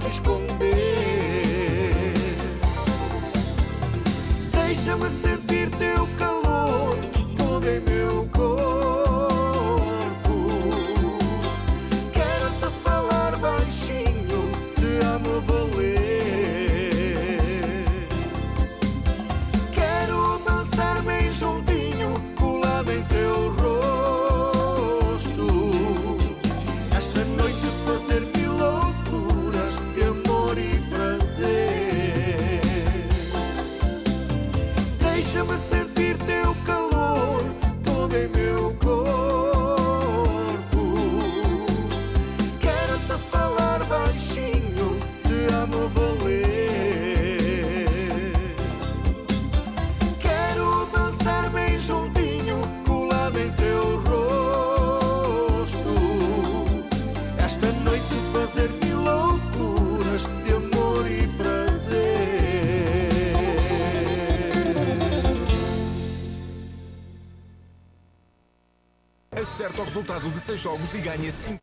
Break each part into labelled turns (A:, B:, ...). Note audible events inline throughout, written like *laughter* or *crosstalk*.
A: mais esconder. Deixa-me sentir teu calor todo em meu corpo.
B: Acerta o resultado de 6 jogos e ganha 5.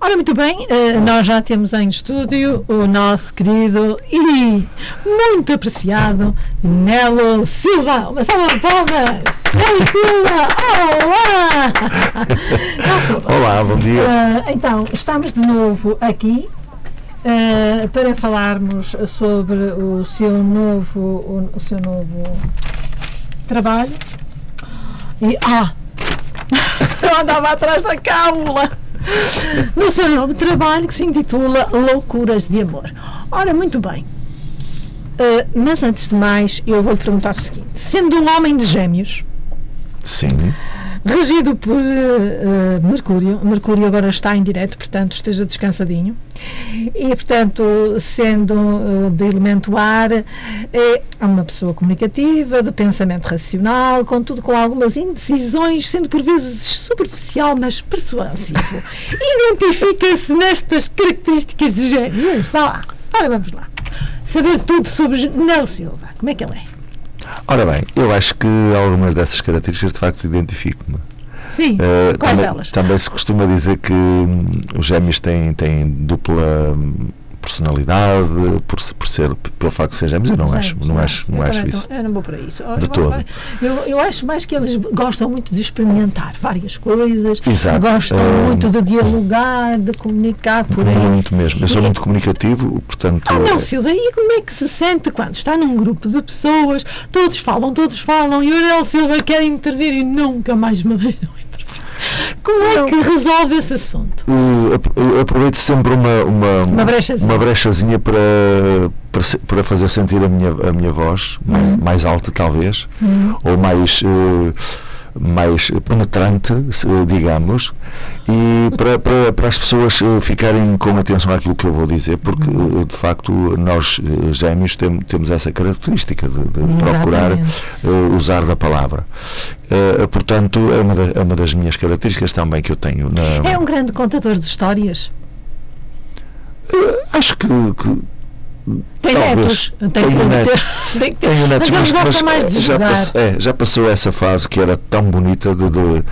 C: Ora, muito bem, eh, nós já temos em estúdio o nosso querido e muito apreciado Nelo Silva. Uma salva de palmas! Nelo Silva! Olá! Nelo Silva.
D: Olá, bom dia.
C: Eh, então, estamos de novo aqui eh, para falarmos sobre o seu novo, o, o seu novo trabalho. E, ah! Eu andava atrás da cábula! No seu novo trabalho que se intitula Loucuras de Amor. Ora, muito bem. Eh, mas antes de mais, eu vou lhe perguntar o seguinte: sendo um homem de gêmeos,
D: Sim.
C: Regido por eh, Mercúrio. Mercúrio agora está em direto, portanto esteja descansadinho. E, portanto, sendo eh, de elemento ar, é uma pessoa comunicativa, de pensamento racional, contudo com algumas indecisões, sendo por vezes superficial, mas persuasivo. *laughs* Identifica-se nestas características de gênio. Vá lá. Ora, vamos lá. Saber tudo sobre Nel Silva. Como é que ele é?
D: Ora bem, eu acho que algumas dessas características de facto identifico-me.
C: Sim.
D: Eh,
C: Quais
D: também,
C: delas?
D: também se costuma dizer que hum, os gêmeos têm, têm dupla hum, personalidade por, por ser pelo facto de ser gêmeos. Eu não acho, não acho, não
C: eu
D: acho isso.
C: Eu não vou para isso.
D: De todo.
C: Eu, eu acho mais que eles gostam muito de experimentar várias coisas,
D: Exato.
C: gostam
D: Eh,
C: muito de dialogar, de comunicar por aí.
D: Muito mesmo. Eu sou muito comunicativo, portanto.
C: Ah, não, Silva, e como é que se sente quando está num grupo de pessoas, todos falam, todos falam, e o Aurélio Silva quer intervir e nunca mais me *laughs* deixam intervir? Como é que resolve esse assunto?
A: Uh, aproveito sempre uma, uma,
C: Uma brechazinha.
A: uma brechazinha para, para, para fazer sentir a minha, a minha voz mais,
C: Uhum.
A: mais alta, talvez, ou mais. uh, mais penetrante, digamos, e para, para, para as pessoas uh, ficarem com atenção àquilo que eu vou dizer, porque
C: Uhum.
A: uh, de facto nós uh, gêmeos tem- temos essa característica de, de procurar usar da palavra. Portanto, é uma, da- é uma das minhas características também que eu tenho. Na,
C: É um grande contador de histórias.
A: Acho que, que
C: Tem
A: Talvez.
C: netos. Tem
A: Tenho
C: que
A: netos.
C: ter. *laughs* Tem que ter.
A: tenho netos,
C: mas eles gostam mais de
A: já,
C: jogar.
A: é, já passou essa fase que era tão bonita de, de,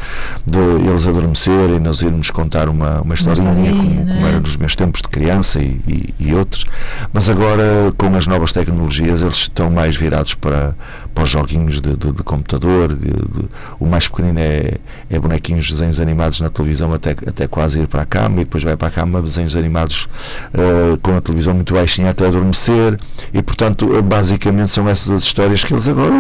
A: de eles adormecerem e nós irmos contar uma, uma historinha como, como
C: é?
A: era nos meus tempos de criança e, e, e outros. Mas agora, com as novas tecnologias, eles estão mais virados para, para os joguinhos de, de, de computador. de- o mais pequenino é, é bonequinhos de desenhos animados na televisão até, até quase ir para a cama e depois vai para a cama desenhos animados eh, com a televisão muito baixinha até adormecer e portanto eh, basicamente são essas as histórias que eles agora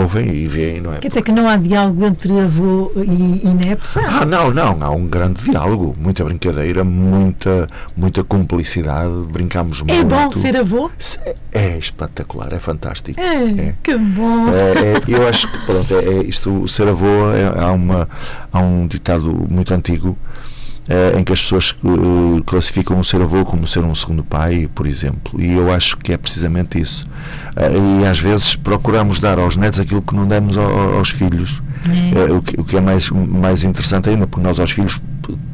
A: ouvem e veem, não é?
C: Quer dizer que não há diálogo entre avô e, e neto?
A: Ah, não, não, há um grande diálogo, muita brincadeira, muita, muita cumplicidade, brincamos muito.
C: É bom ser avô?
A: É espetacular, é fantástico.
C: É,
A: É.
C: que bom.
A: É, é, eu acho que pronto, é, é isto, o ser avô é, há, uma, há um ditado muito antigo em que as pessoas eh, classificam o ser avô como ser um segundo pai, por exemplo, e eu acho que é precisamente isso. Eh, e às vezes procuramos dar aos netos aquilo que não demos ao- aos filhos,
C: É.
A: Eh, o, que, o que é mais, mais interessante ainda, porque nós aos filhos,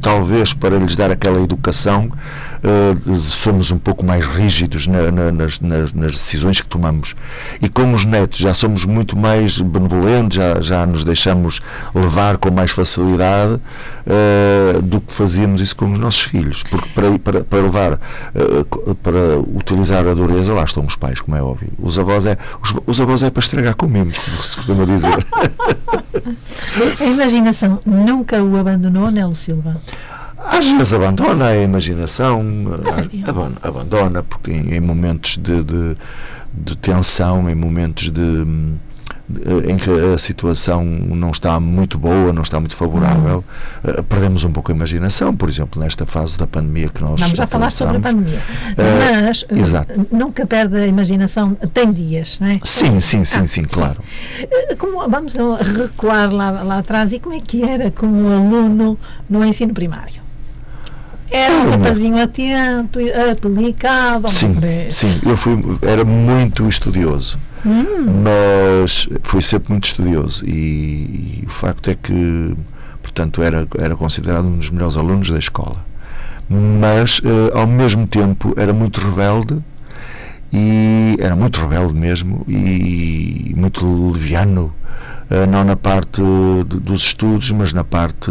A: talvez para lhes dar aquela educação, eh, somos um pouco mais rígidos na- na- nas, nas- nas decisões que tomamos. E com os netos já somos muito mais benevolentes, já, já nos deixamos levar com mais facilidade eh, do que fazíamos isso com os nossos filhos. Porque para, para, para levar, eh, para utilizar a dureza, lá estão os pais, como é óbvio. Os avós é, os, os avós é para estragar com mimos, como se costuma dizer. *laughs*
C: A imaginação nunca o abandonou, Nelo Silva.
A: Às vezes abandona a imaginação, eh, aban- abandona, porque em, em momentos de, de, de tensão, em momentos de, hum, em que a situação não está muito boa, não está muito favorável, eh, perdemos um pouco a imaginação, por exemplo, nesta fase da pandemia que nós
C: Vamos já falar sobre a pandemia.
A: Eh,
C: Mas eh,
A: exato.
C: nunca perde a imaginação. Tem dias, não é?
A: Sim, sim, sim,
C: Ah,
A: sim, claro.
C: Eh, Como, vamos recuar lá, lá atrás. E como é que era como aluno no ensino primário? Era um rapazinho atento, aplicado.
A: Sim, sim, eu fui, era muito estudioso, Mas fui sempre muito estudioso e, e o facto é que, portanto, era, era considerado um dos melhores alunos da escola. Mas, eh, ao mesmo tempo, era muito rebelde e era muito rebelde mesmo e muito leviano, eh, não na parte dos estudos, mas na parte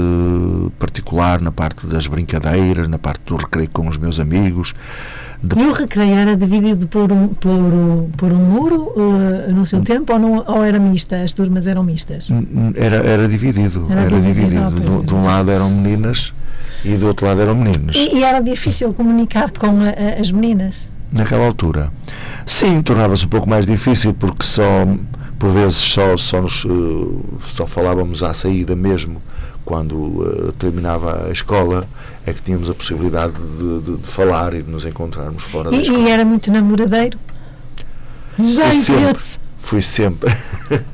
A: particular, na parte das brincadeiras, na parte do recreio com os meus amigos. De-
C: E o recreio era dividido por um, por, por um muro eh, no
A: Hum.
C: seu tempo ou, não, ou era mista? As turmas eram mistas?
A: Era, era dividido,
C: Era
A: era,
C: dividido,
A: dividido.
C: ah,
A: De,
C: é.
A: de um lado eram meninas e do outro lado eram meninos.
C: E, e era difícil comunicar com a- a- as meninas?
A: Naquela altura. Sim, tornava-se um pouco mais difícil porque só, por vezes, só, só, nos, eh, só falávamos à saída mesmo. Quando eh, terminava a escola, é que tínhamos a possibilidade de, de- de falar e de nos encontrarmos fora da
C: E,
A: escola.
C: e era muito namoradeiro? Já
A: Fui sempre, fui sempre,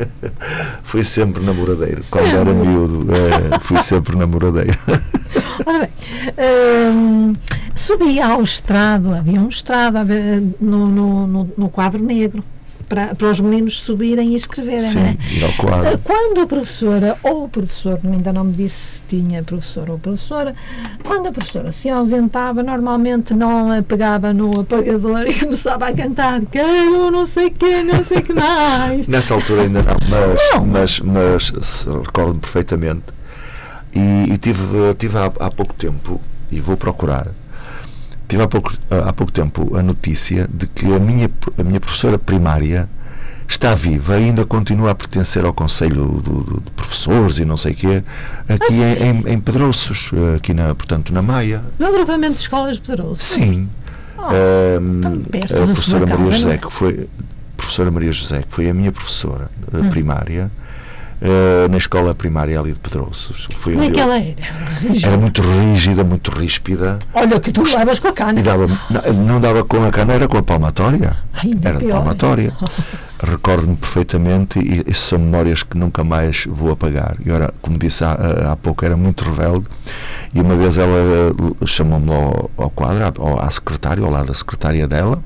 A: *laughs* fui sempre namoradeiro. Quando era miúdo, eh, fui sempre namoradeiro.
C: Ora bem, hum, subia ao estrado, havia um estrado no, no, no, no quadro negro para, para os meninos subirem e escreverem?
A: Sim, ir ao quadro.
C: Quando a professora ou o professor, ainda não me disse se tinha professor ou professora, quando a professora se ausentava, normalmente não a pegava no apagador e *laughs* começava a cantar quero não sei que, não sei que mais.
A: Nessa altura ainda não, mas,
C: Não.
A: mas, mas se- recordo-me perfeitamente. E, e tive, tive há, há pouco tempo, e vou procurar, tive há pouco, há pouco tempo a notícia de que a minha, a minha professora primária está viva e ainda continua a pertencer ao Conselho do- do- de Professores e não sei o quê, aqui
C: Ah,
A: em, em, Pedrouços, aqui na, portanto na Maia.
C: No agrupamento de escolas de Pedroso.
A: Sim.
C: Oh,
A: Ahm,
C: tão perto
A: a
C: da
A: professora Maria
C: casa,
A: José,
C: não é?
A: que foi professora Maria José, que foi a minha professora eh,
C: Hum.
A: primária, eh, na escola primária ali de Pedroços. Foi
C: Como é que ela era? *laughs*
A: Era muito rígida, muito ríspida.
C: Olha que tu levas com a
A: E
C: cana.
A: dava, não, não dava com a cana, era com a palmatória.
C: Ai,
A: Era de
C: pior.
A: palmatória. *laughs* Recordo-me perfeitamente e isso são memórias que nunca mais vou apagar. Eu era, como disse há, há pouco, era muito rebelde e uma vez ela eh, chamou-me ao, ao quadro, à, à secretária, ao lado da secretária dela,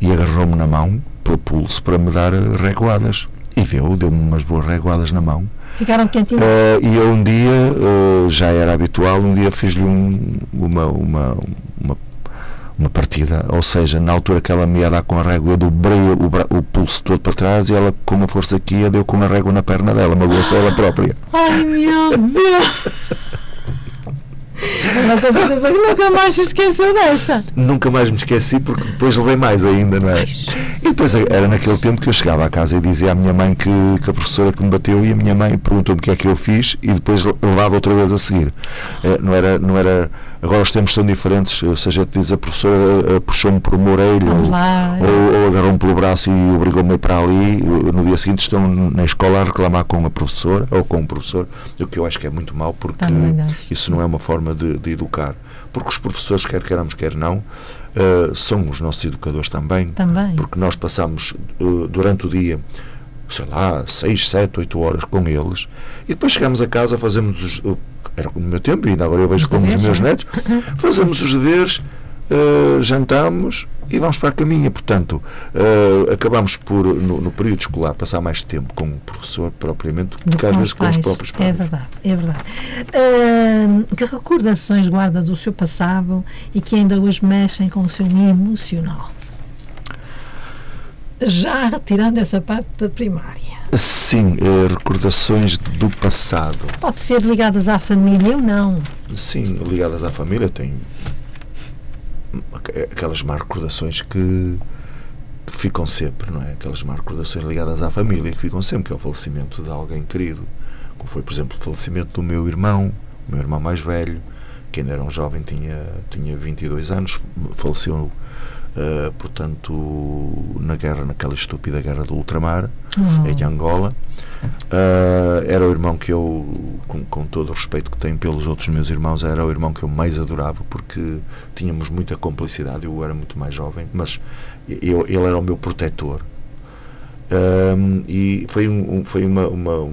A: e agarrou-me na mão, pelo pulso, para me dar eh, reguadas. E deu, deu-me umas boas reguadas na mão.
C: Ficaram quentinhos.
A: Eh, e eu um dia, eh, já era habitual, um dia fiz-lhe um- uma, uma, uma, uma partida, ou seja, na altura que ela me ia dar com a régua, eu dobrei o, o pulso todo para trás e ela, com a força que ia, deu com a régua na perna dela, magoou-se ela própria.
C: Ai meu Deus! *laughs* Não tenho certeza que nunca mais se esqueceu dessa.
A: Nunca mais me esqueci porque depois levei mais ainda, não é? E depois era naquele tempo que eu chegava à casa e dizia à minha mãe que, que a professora que me bateu e a minha mãe perguntou-me o que é que eu fiz e depois levava outra vez a seguir. Eh, Não era, não era, agora os tempos são diferentes, ou seja, diz a professora eh, puxou-me por uma orelha ou, ou, ou agarrou-me pelo braço e obrigou-me a para ali. No dia seguinte estão na escola a reclamar com a professora ou com o professor, o que eu acho que é muito mau porque
C: acho.
A: isso não é uma forma de, de educar. Porque os professores, quer queiramos, quer não, eh, são os nossos educadores também.
C: Também.
A: Porque nós passamos eh, durante o dia, sei lá, 6, 7, 8 horas com eles e depois chegamos a casa, fazemos os. eh, Era no meu tempo, e ainda agora eu vejo
C: Os
A: como os
C: deveres,
A: meus
C: não é?
A: netos, *laughs* fazemos os deveres, eh, jantamos e vamos para a caminha. Portanto, eh, acabamos por, no, no período escolar, passar mais tempo com o professor propriamente do que às
C: com
A: vezes
C: os
A: com os
C: pais.
A: próprios
C: É
A: pais.
C: verdade, é verdade. Ahn, que recordações guarda do seu passado e que ainda hoje mexem com o seu emocional? Já retirando essa parte da primária.
A: Sim, eh, recordações do passado.
C: Pode ser ligadas à família ou não.
A: Sim, ligadas à família, tem aqu- aquelas más recordações que, que ficam sempre, não é? Aquelas más recordações ligadas à família que ficam sempre, que é o falecimento de alguém querido. Como foi, por exemplo, o falecimento do meu irmão, o meu irmão mais velho, que ainda era um jovem, tinha, tinha 22 anos, faleceu, eh, portanto, na guerra, naquela estúpida guerra do ultramar,
C: Oh.
A: em Angola. Ah, era o irmão que eu, com, com todo o respeito que tenho pelos outros meus irmãos, era o irmão que eu mais adorava porque tínhamos muita complicidade. Eu era muito mais jovem, mas eu, ele era o meu protetor. Ahm, e foi, um, foi uma, uma,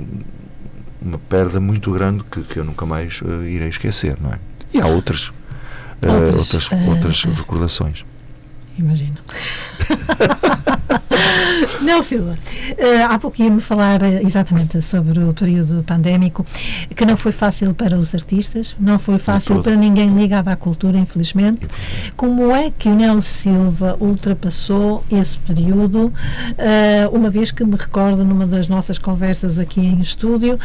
A: uma perda muito grande que, que eu nunca mais eh, irei esquecer, não é? E há outras,
C: Outras,
A: outras recordações.
C: Imagino. *laughs* Nel Silva, eh, há pouco ia-me falar eh, exatamente sobre o período pandémico, que não foi fácil para os artistas, não foi fácil para ninguém ligado à cultura, infelizmente. Como é que o Nel Silva ultrapassou esse período? eh, uma vez que me recordo numa das nossas conversas aqui em estúdio,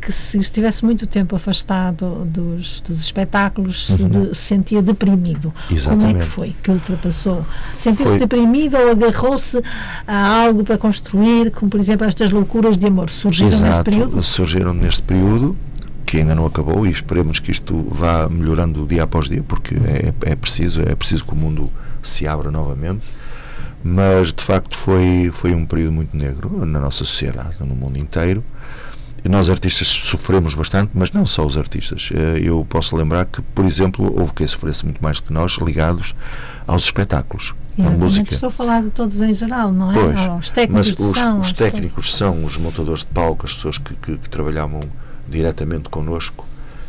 C: que se estivesse muito tempo afastado dos, dos espetáculos, se, de- se sentia deprimido. Como é que
A: Exatamente.
C: foi que ultrapassou? Sentiu-se
A: Foi-
C: deprimido ou agarrou-se a algo para construir, como por exemplo estas loucuras de amor? Surgiram nesse
A: Exato,
C: período?
A: surgiram neste período que ainda não acabou e esperemos que isto vá melhorando dia após dia porque é, é preciso, é preciso que o mundo se abra novamente. Mas de facto foi, foi um período muito negro na nossa sociedade, no mundo inteiro nós artistas sofremos bastante, mas não só os artistas. Eh, Eu posso lembrar que, por exemplo, houve quem sofresse muito mais do que nós ligados aos espetáculos,
C: Exatamente,
A: música.
C: estou a falar de todos em geral, não é?
A: Pois,
C: Aos técnicos
A: mas os,
C: som.
A: os técnicos são os montadores de palco, as pessoas que, que- que trabalhavam diretamente connosco.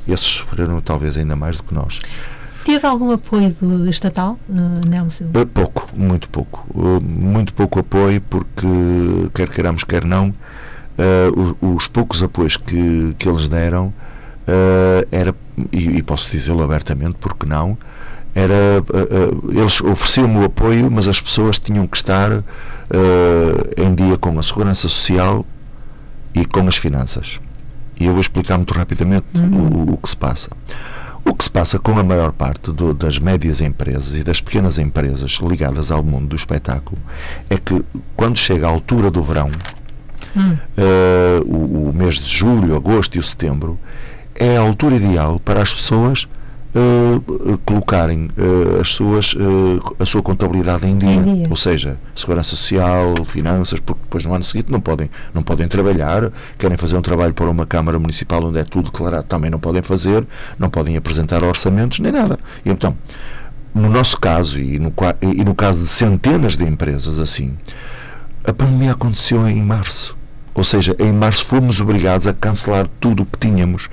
A: Esses sofreram talvez ainda mais do que nós.
C: Teve algum apoio estatal, uh, Nelson?
A: Pouco, muito pouco. Eh, Muito pouco apoio, porque, quer queiramos, quer não, eh, os, os poucos apoios que, que eles deram, eh, era, e, e posso dizê-lo abertamente, porque não, era, eh, eles ofereciam-me o apoio, mas as pessoas tinham que estar em dia com a segurança social e com as finanças. E eu vou explicar muito rapidamente o, o que se passa. O que se passa com a maior parte do- das médias empresas e das pequenas empresas ligadas ao mundo do espetáculo é que quando chega a altura do verão, eh, o, o mês de julho, agosto e o setembro, é a altura ideal para as pessoas eh, colocarem eh, as suas, a sua contabilidade em dia.
C: Em dia.
A: Ou seja, segurança social, finanças, porque depois no ano seguinte não podem, não podem trabalhar, querem fazer um trabalho para uma Câmara Municipal onde é tudo declarado, também não podem fazer, não podem apresentar orçamentos nem nada. E então, no nosso caso, e no, e no caso de centenas de empresas assim, a pandemia aconteceu em março. Ou seja, em março fomos obrigados a cancelar tudo o que tínhamos.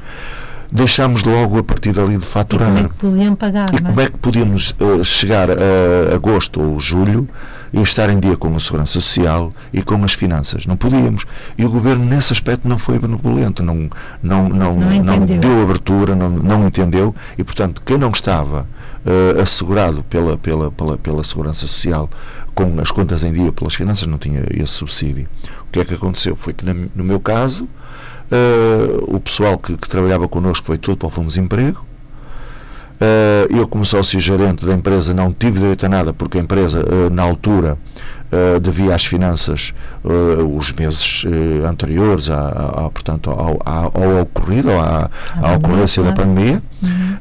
A: Deixámos logo a partir dali de
C: E
A: faturar.
C: como é que podiam pagar,
A: E
C: não
A: como
C: é?
A: é que podíamos eh, chegar a agosto ou julho e estar em dia com a segurança social e com as finanças? Não podíamos. E o governo, nesse aspecto, não foi benevolente, não, não, não,
C: Não entendeu.
A: deu abertura, não, não entendeu. E, portanto, quem não estava eh, assegurado pela, pela, pela, pela segurança social, com as contas em dia, pelas finanças, não tinha esse subsídio. O que é que aconteceu? Foi que, no meu caso, eh, o pessoal que, que trabalhava connosco foi todo para o Fundo de Desemprego. Eh, eu, como sócio gerente da empresa, não tive direito a nada, porque a empresa, eh, na altura, eh, devia às finanças eh, os meses eh, anteriores à, à- à, portanto, ao, ao, ao ocorrido, à, à ocorrência da pandemia,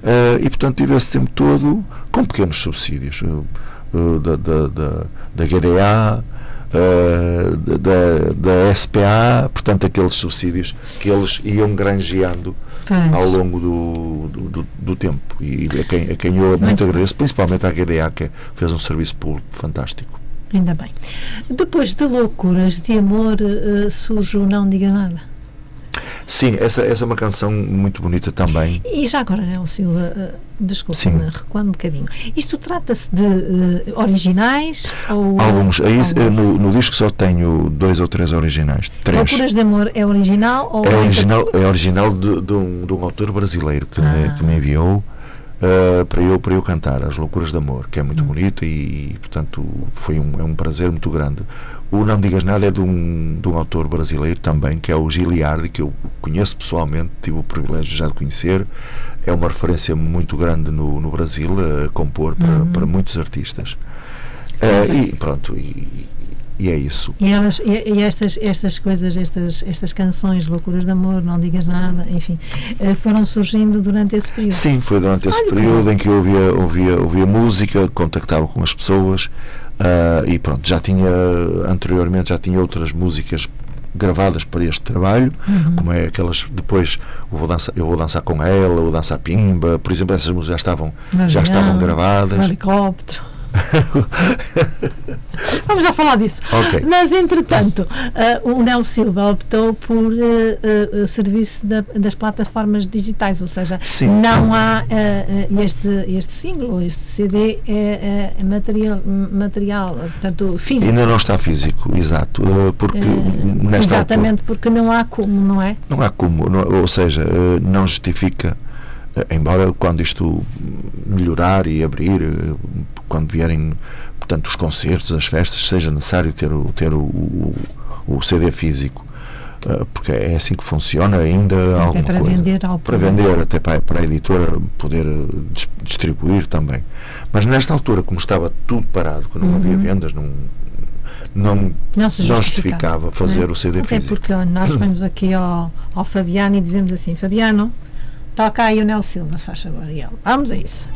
A: Eh, e, portanto, tive esse tempo todo com pequenos subsídios da, da, da, da GDA. Eh, da, da SPA, portanto, aqueles subsídios que eles iam granjeando
C: Pois.
A: ao longo do, do, do- do tempo e a quem, a quem eu muito agradeço, principalmente à GDA que fez um serviço público fantástico.
C: Ainda bem. Depois de loucuras de amor surge o Não Diga Nada.
A: Sim, essa, essa é uma canção muito bonita também.
C: E já agora, Nel Silva, eh, desculpa,
A: Sim.
C: recuando um bocadinho. Isto trata-se de eh, originais ou.
A: Alguns, aí,
C: alguns?
A: eh, no, no disco só tenho dois ou três originais. Três.
C: Loucuras de Amor é original ou
A: É
C: é
A: original, é original de, de um, de um autor brasileiro que, me,
C: Ah.
A: que me enviou eh, para, eu, para eu cantar As Loucuras de Amor, que é
C: Hum.
A: muito bonita e, portanto, foi um, é um prazer muito grande. O Não Digas Nada é de um, de um autor brasileiro também, que é o Giliardi, que eu conheço pessoalmente, tive o privilégio já de conhecer. É uma referência muito grande no, no Brasil, a compor para,
C: Uhum.
A: para muitos artistas. Eh, e pronto, e, e é isso.
C: E, elas, e, e estas, estas coisas, estas, estas canções, Loucuras de Amor, Não Digas Nada, enfim, eh, foram surgindo durante esse período.
A: Sim, foi durante esse
C: Olha,
A: período em que eu ouvia, ouvia, ouvia música, contactava com as pessoas ah, e pronto, já tinha anteriormente já tinha outras músicas gravadas para este trabalho,
C: Uhum.
A: como é aquelas depois eu vou dançar, eu vou dançar com ela, ou dançar pimba, por exemplo, essas músicas já estavam já estavam gravadas.
C: helicóptero. *laughs* Vamos já falar disso.
A: Ok.
C: Mas, entretanto, eh, o Nel Silva optou por eh, eh, serviço da- das plataformas digitais, ou seja,
A: Sim.
C: não há este, este single, este CD é, material, material, portanto, físico.
A: Ainda não está físico, exato, porque nesta altura
C: exatamente, porque não há como, não é?
A: Não há como, não- ou seja, não justifica, embora quando isto melhorar e abrir, quando vierem, portanto, os concertos, as festas, seja necessário ter o, ter o, o, o CD físico, eh, porque é assim que funciona ainda alguma
C: para
A: coisa.
C: vender ao
A: para vender, até para, para a editora poder eh, dis- distribuir também. Mas nesta altura, como estava tudo parado, que não havia
C: Uhum.
A: vendas, não, não,
C: Não se justificava,
A: justificava fazer
C: não
A: o CD
C: Até
A: físico.
C: porque nós *coughs* vamos aqui ao, ao Fabiano e dizemos assim: Fabiano, toca aí o Nel Silva, faz favor. E ele, vamos a isso.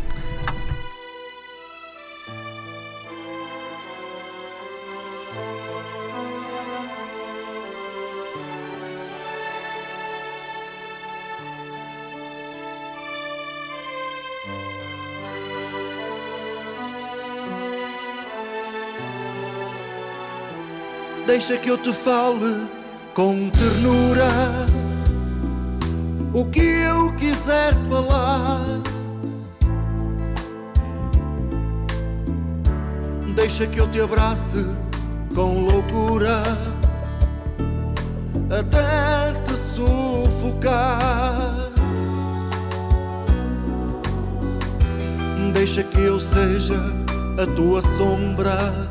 E: Deixa que eu te fale com ternura o que eu quiser falar. Deixa que eu te abrace com loucura até te sufocar. Deixa que eu seja a tua sombra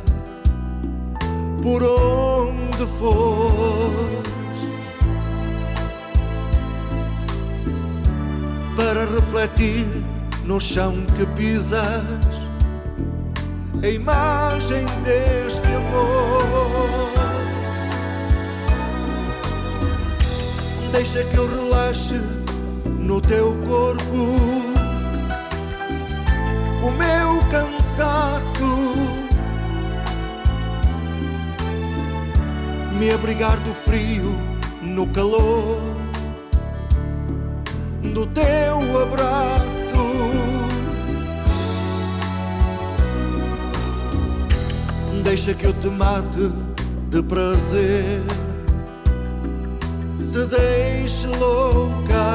E: por onde fores para refletir no chão que pisas a imagem deste amor. Deixa que eu relaxe no teu corpo
A: o meu cansaço, me abrigar do frio no calor do teu abraço. Deixa que eu te mate de prazer, te deixe louca.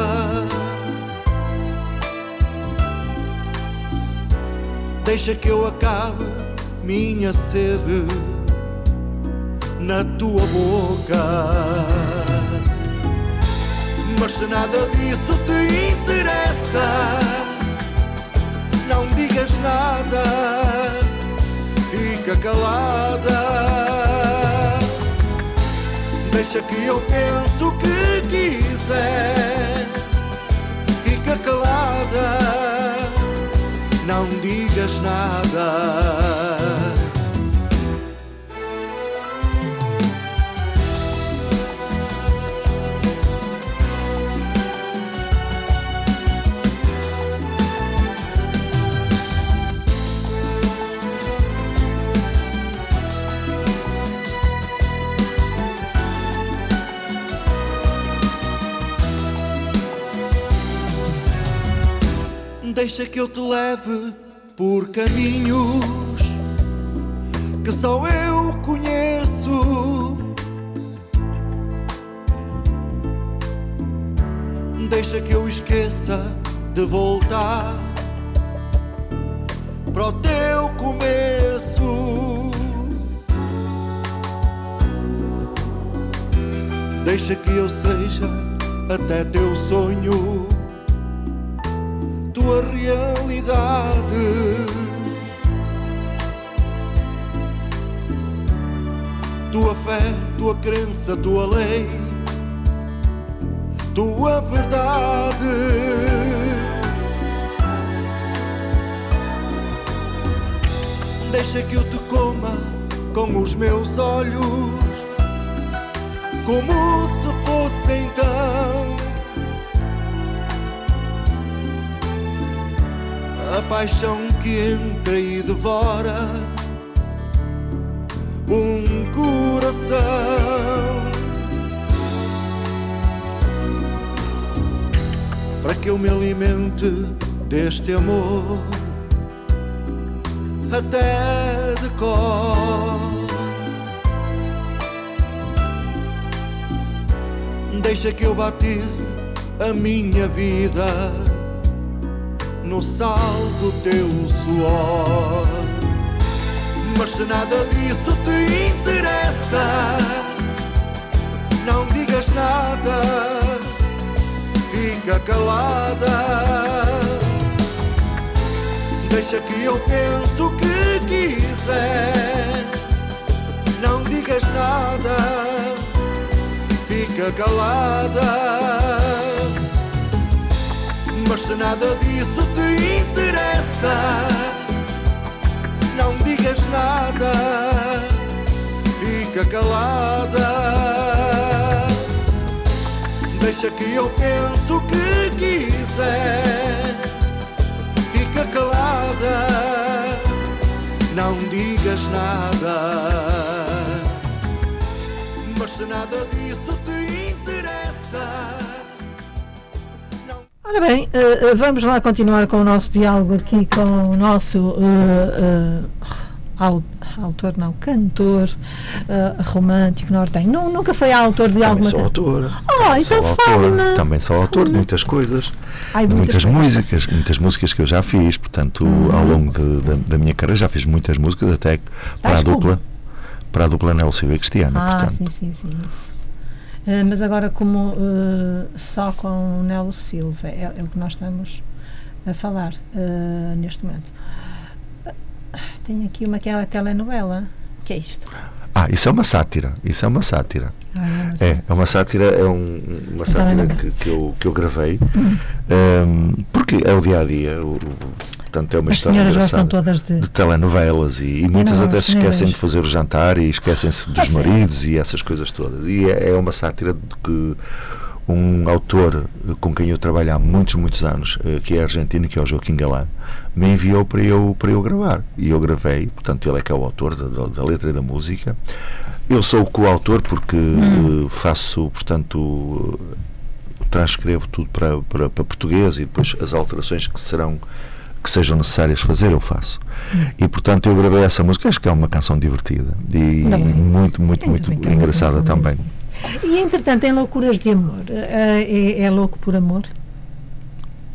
A: Deixa que eu acabe minha sede na tua boca. Mas se nada disso te interessa, não digas nada, fica calada. Deixa que eu pense o que Deixa que eu te leve por caminhos que só eu conheço. Deixa que eu esqueça de voltar para o teu começo. Deixa que eu seja até teu sonho tua realidade. Tua fé, tua crença, tua lei, tua verdade. Deixa que eu te coma com os meus olhos, como se fosse então. A paixão que entra e devora um coração. Para que eu me alimente deste amor até de cor. Deixa que eu batize a minha vida no sal do teu suor. Mas se nada disso te interessa, não digas nada, fica calada. Deixa que eu pense o que quiser, não digas nada, fica calada. Mas se nada disso te interessa, não digas nada, fica calada. Deixa que eu pense o que quiser, fica calada, não digas nada. Mas se nada disso te interessa.
C: Ora bem, uh, uh, vamos lá continuar com o nosso diálogo aqui com o nosso uh, autor, não, cantor romântico nortenho. Não, nunca foi autor de
F: Também
C: alguma
F: sou autor.
C: Oh, então fala
F: Também sou autor de muitas coisas.
C: Ai,
F: de
C: muitas
F: muitas, músicas, muitas músicas que eu já fiz, portanto, ao longo de- da, da minha carreira já fiz muitas músicas, até para a
C: como?
F: dupla, para a dupla Nelson e Cristiana,
C: Ah,
F: portanto.
C: sim, sim, sim. Eh, mas agora como eh, só com o Nelo Silva, é, é o que nós estamos a falar eh, neste momento. Ah, Tenho aqui uma que é telenovela. O que é isto?
F: Ah, isso é uma sátira, isso é uma sátira.
C: Ah, sei.
F: É, é uma sátira, é um- uma sátira que, que eu, que eu gravei, ehm, porque é o dia a dia, o, o- portanto é uma
C: As
F: história engraçada.
C: todas de.
F: de telenovelas e, e muitas
C: não,
F: até se esquecem de fazer o jantar e esquecem-se dos
C: sério?
F: maridos e essas coisas todas. E é, é uma sátira de que
A: um autor eh, com quem eu trabalho há muitos, muitos anos, eh, que é argentino, que é o Joaquim Galán, me enviou para eu, para eu gravar. E eu gravei, portanto, ele é que é o autor da, da, da letra e da música. Eu sou o coautor porque hum. faço, portanto, transcrevo tudo para, para, para português e depois as alterações que serão que sejam necessárias fazer, eu faço. Hum. E portanto eu gravei essa música, acho que é uma canção divertida e muito, muito, muito, muito engraçada também.
C: E entretanto, em Loucuras de Amor, é, é louco por amor?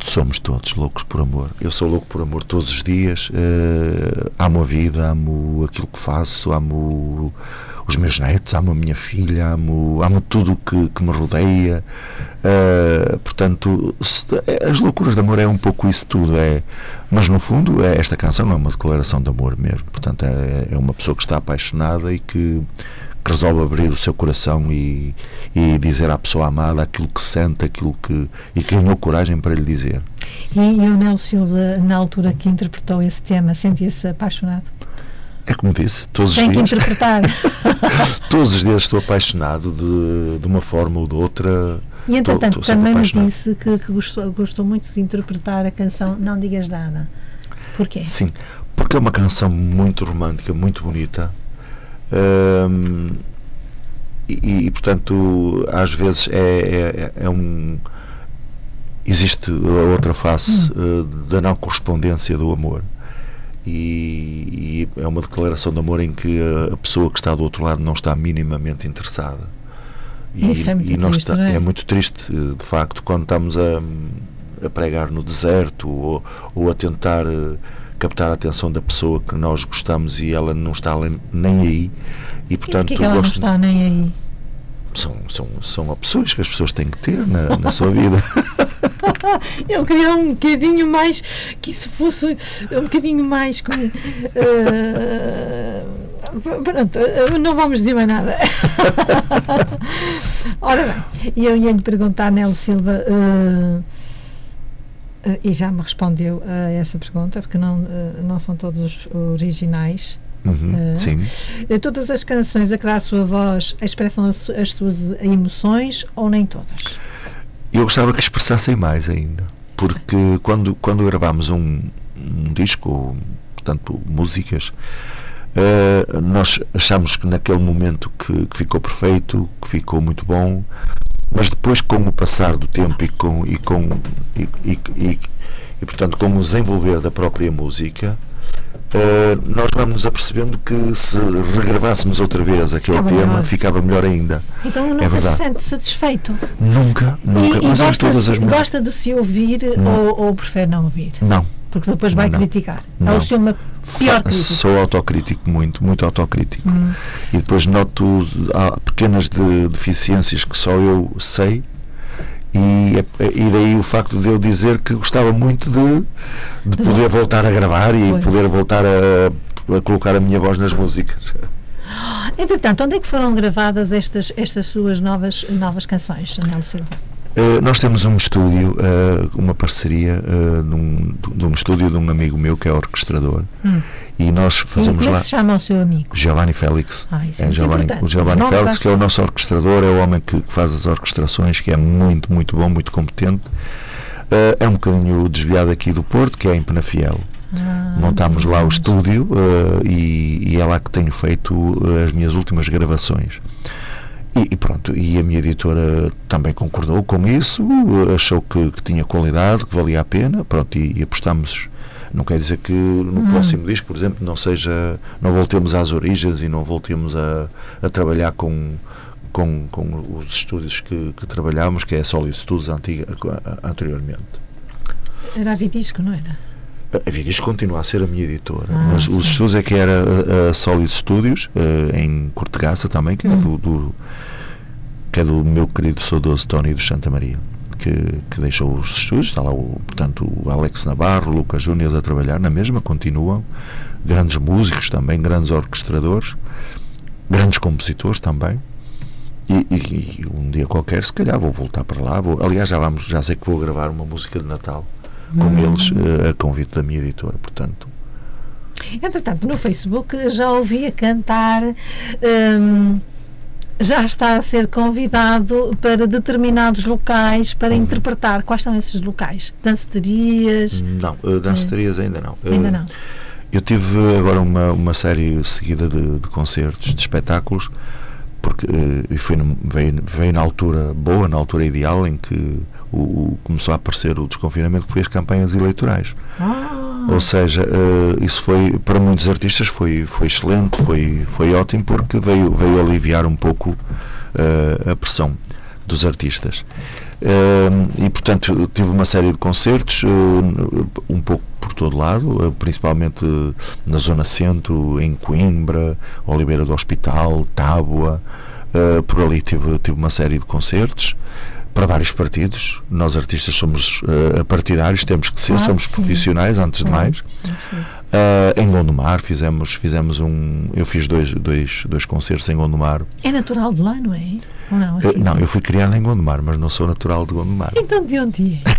A: Somos todos loucos por amor. Eu sou louco por amor todos os dias. Uh, amo a vida, amo aquilo que faço, amo os meus netos, amo a minha filha, amo, amo tudo que, que me rodeia. Uh, portanto, se, as loucuras de amor é um pouco isso tudo. É, mas no fundo, é, esta canção é uma declaração de amor mesmo. Portanto, é, é uma pessoa que está apaixonada e que que resolve abrir o seu coração e, e dizer à pessoa amada aquilo que sente, aquilo que. e que ganhou coragem para lhe dizer.
C: E, e o Nelo Silva, na altura que interpretou esse tema, sentia-se apaixonado?
A: É como disse, todos
C: Tem
A: os dias.
C: Tem que interpretar. *laughs*
A: todos os dias estou apaixonado de, de uma forma ou de outra.
C: E entretanto, também me disse que, que gostou, gostou muito de interpretar a canção Não Digas Nada. Porquê?
A: Sim, porque é uma canção muito romântica, muito bonita um, e, e, portanto, às vezes é, é, é, um. Existe a outra face uh, da não correspondência do amor. E, e, é uma declaração de amor em que a, pessoa que está do outro lado não está minimamente interessada.
C: E, Isso é muito triste,
A: está,
C: é?
A: é? muito triste, de facto, quando estamos a, a pregar no deserto ou, ou a tentar. Uh, captar a atenção da pessoa que nós gostamos e ela não está nem aí.
C: E, portanto, e que, é ela gosto, não está nem aí?
A: São, são, são opções que as pessoas têm que ter na, na sua vida. *laughs*
C: Eu queria um bocadinho mais que isso fosse um bocadinho mais como, uh, pronto, uh, não vamos dizer mais nada. *laughs* Ora bem, eu ia lhe perguntar, Nelo Silva. Uh, e já me respondeu a essa pergunta, porque não, uh, não são todos os originais.
A: Uhum, uh, sim.
C: todas as canções a que dá a sua voz expressam as, as suas emoções ou nem todas?
A: Eu gostava que expressassem mais ainda, porque quando, quando gravámos um, um disco, portanto, músicas, nós achamos que naquele momento que, que ficou perfeito, que ficou muito bom, mas depois com o passar do tempo e com e com e, e, e, e portanto com o desenvolver da própria música uh, nós vamos nos apercebendo que se regravássemos outra vez aquele ficava tema melhor. ficava melhor ainda.
C: Então nunca é verdade. se sente satisfeito?
A: Nunca nunca.
C: E, mas gosta, todas as gosta de se ouvir ou, ou prefere não ouvir?
A: Não
C: porque depois vai
A: não,
C: criticar
A: não.
C: é o seu uma pior crítica
A: sou autocrítico muito muito autocrítico hum. e depois noto há pequenas de, deficiências que só eu sei e, e daí o facto de eu dizer que gostava muito de, de poder voltar a gravar e pois. poder voltar a, a colocar a minha voz nas músicas
C: Entretanto, onde é que foram gravadas estas, estas suas novas, novas canções, Nelo Silva?
A: Uh, nós temos um estúdio, uh, uma parceria uh, num, de um estúdio de um amigo meu que é orquestrador. Hum. E nós fazemos e
C: como
A: lá.
C: Como se chama o seu amigo?
A: Giovanni Félix.
C: Ah, é, é Giovanni,
A: o Giovanni Félix, que é o nosso orquestrador, é o homem que, que, faz as orquestrações, que é muito, muito bom, muito competente. é um bocadinho desviado aqui do Porto, que é em Penafiel. Ah, Montámos lá o estúdio e, e é lá que tenho feito as minhas últimas gravações. E, e, pronto, e a minha editora também concordou com isso, achou que, que tinha qualidade, que valia a pena, pronto, e, e apostamos. Não quer dizer que no hum. próximo disco, por exemplo, não seja, não voltemos às origens e não voltemos a, a trabalhar com, com, com os estúdios que, que trabalhámos, que é a Solid Studios antiga, anteriormente.
C: Era a Vidisco, não era?
A: A Vidis continua a ser a minha editora, ah, mas sim. os estudos é que era a, a Solid Studios, uh, em Cortegaça também, que é, do, do, que é do meu querido saudoso Tony dos Santa Maria, que, que deixou os estúdios, está lá o, portanto, o Alex Navarro, o Lucas Júnior a trabalhar na mesma, continuam, grandes músicos também, grandes orquestradores, grandes compositores também. E, e, e, um dia qualquer, se calhar, vou voltar para lá. Vou, aliás, já, vamos, já sei que vou gravar uma música de Natal com hum. eles uh, a convite da minha editora, portanto.
C: Entretanto, no Facebook já ouvia cantar um, já está a ser convidado para determinados locais para
A: Uhum.
C: interpretar. Quais são esses locais? Danceterias?
A: Não, uh, danceterias ainda não.
C: Ainda não.
A: Eu tive agora uma, uma série seguida de, de concertos, de espetáculos, porque eh, e foi, veio, veio na altura boa, na altura ideal, em que o, o- começou a aparecer o desconfinamento, que foi as campanhas eleitorais.
C: Ah,
A: Ou seja, eh, isso foi, para muitos artistas, foi, foi excelente, foi, foi ótimo, porque veio, veio aliviar um pouco eh, a pressão dos artistas. Eh, e, portanto, tive uma série de concertos, um pouco por todo lado, principalmente na Zona Centro, em Coimbra, Oliveira do Hospital, Tábua. por ali tive, tive uma série de concertos para vários partidos. Nós, artistas, somos eh, partidários, temos que ser,
C: Claro
A: somos
C: sim.
A: profissionais, antes de mais. Ah, em Gondomar fizemos, fizemos um. Eu fiz dois, dois, dois concertos em Gondomar.
C: é natural de lá, não é? Não?
A: Eh,
C: Aqui?
A: não, eu fui criado em Gondomar, mas não sou natural de Gondomar.
C: Então de onde é?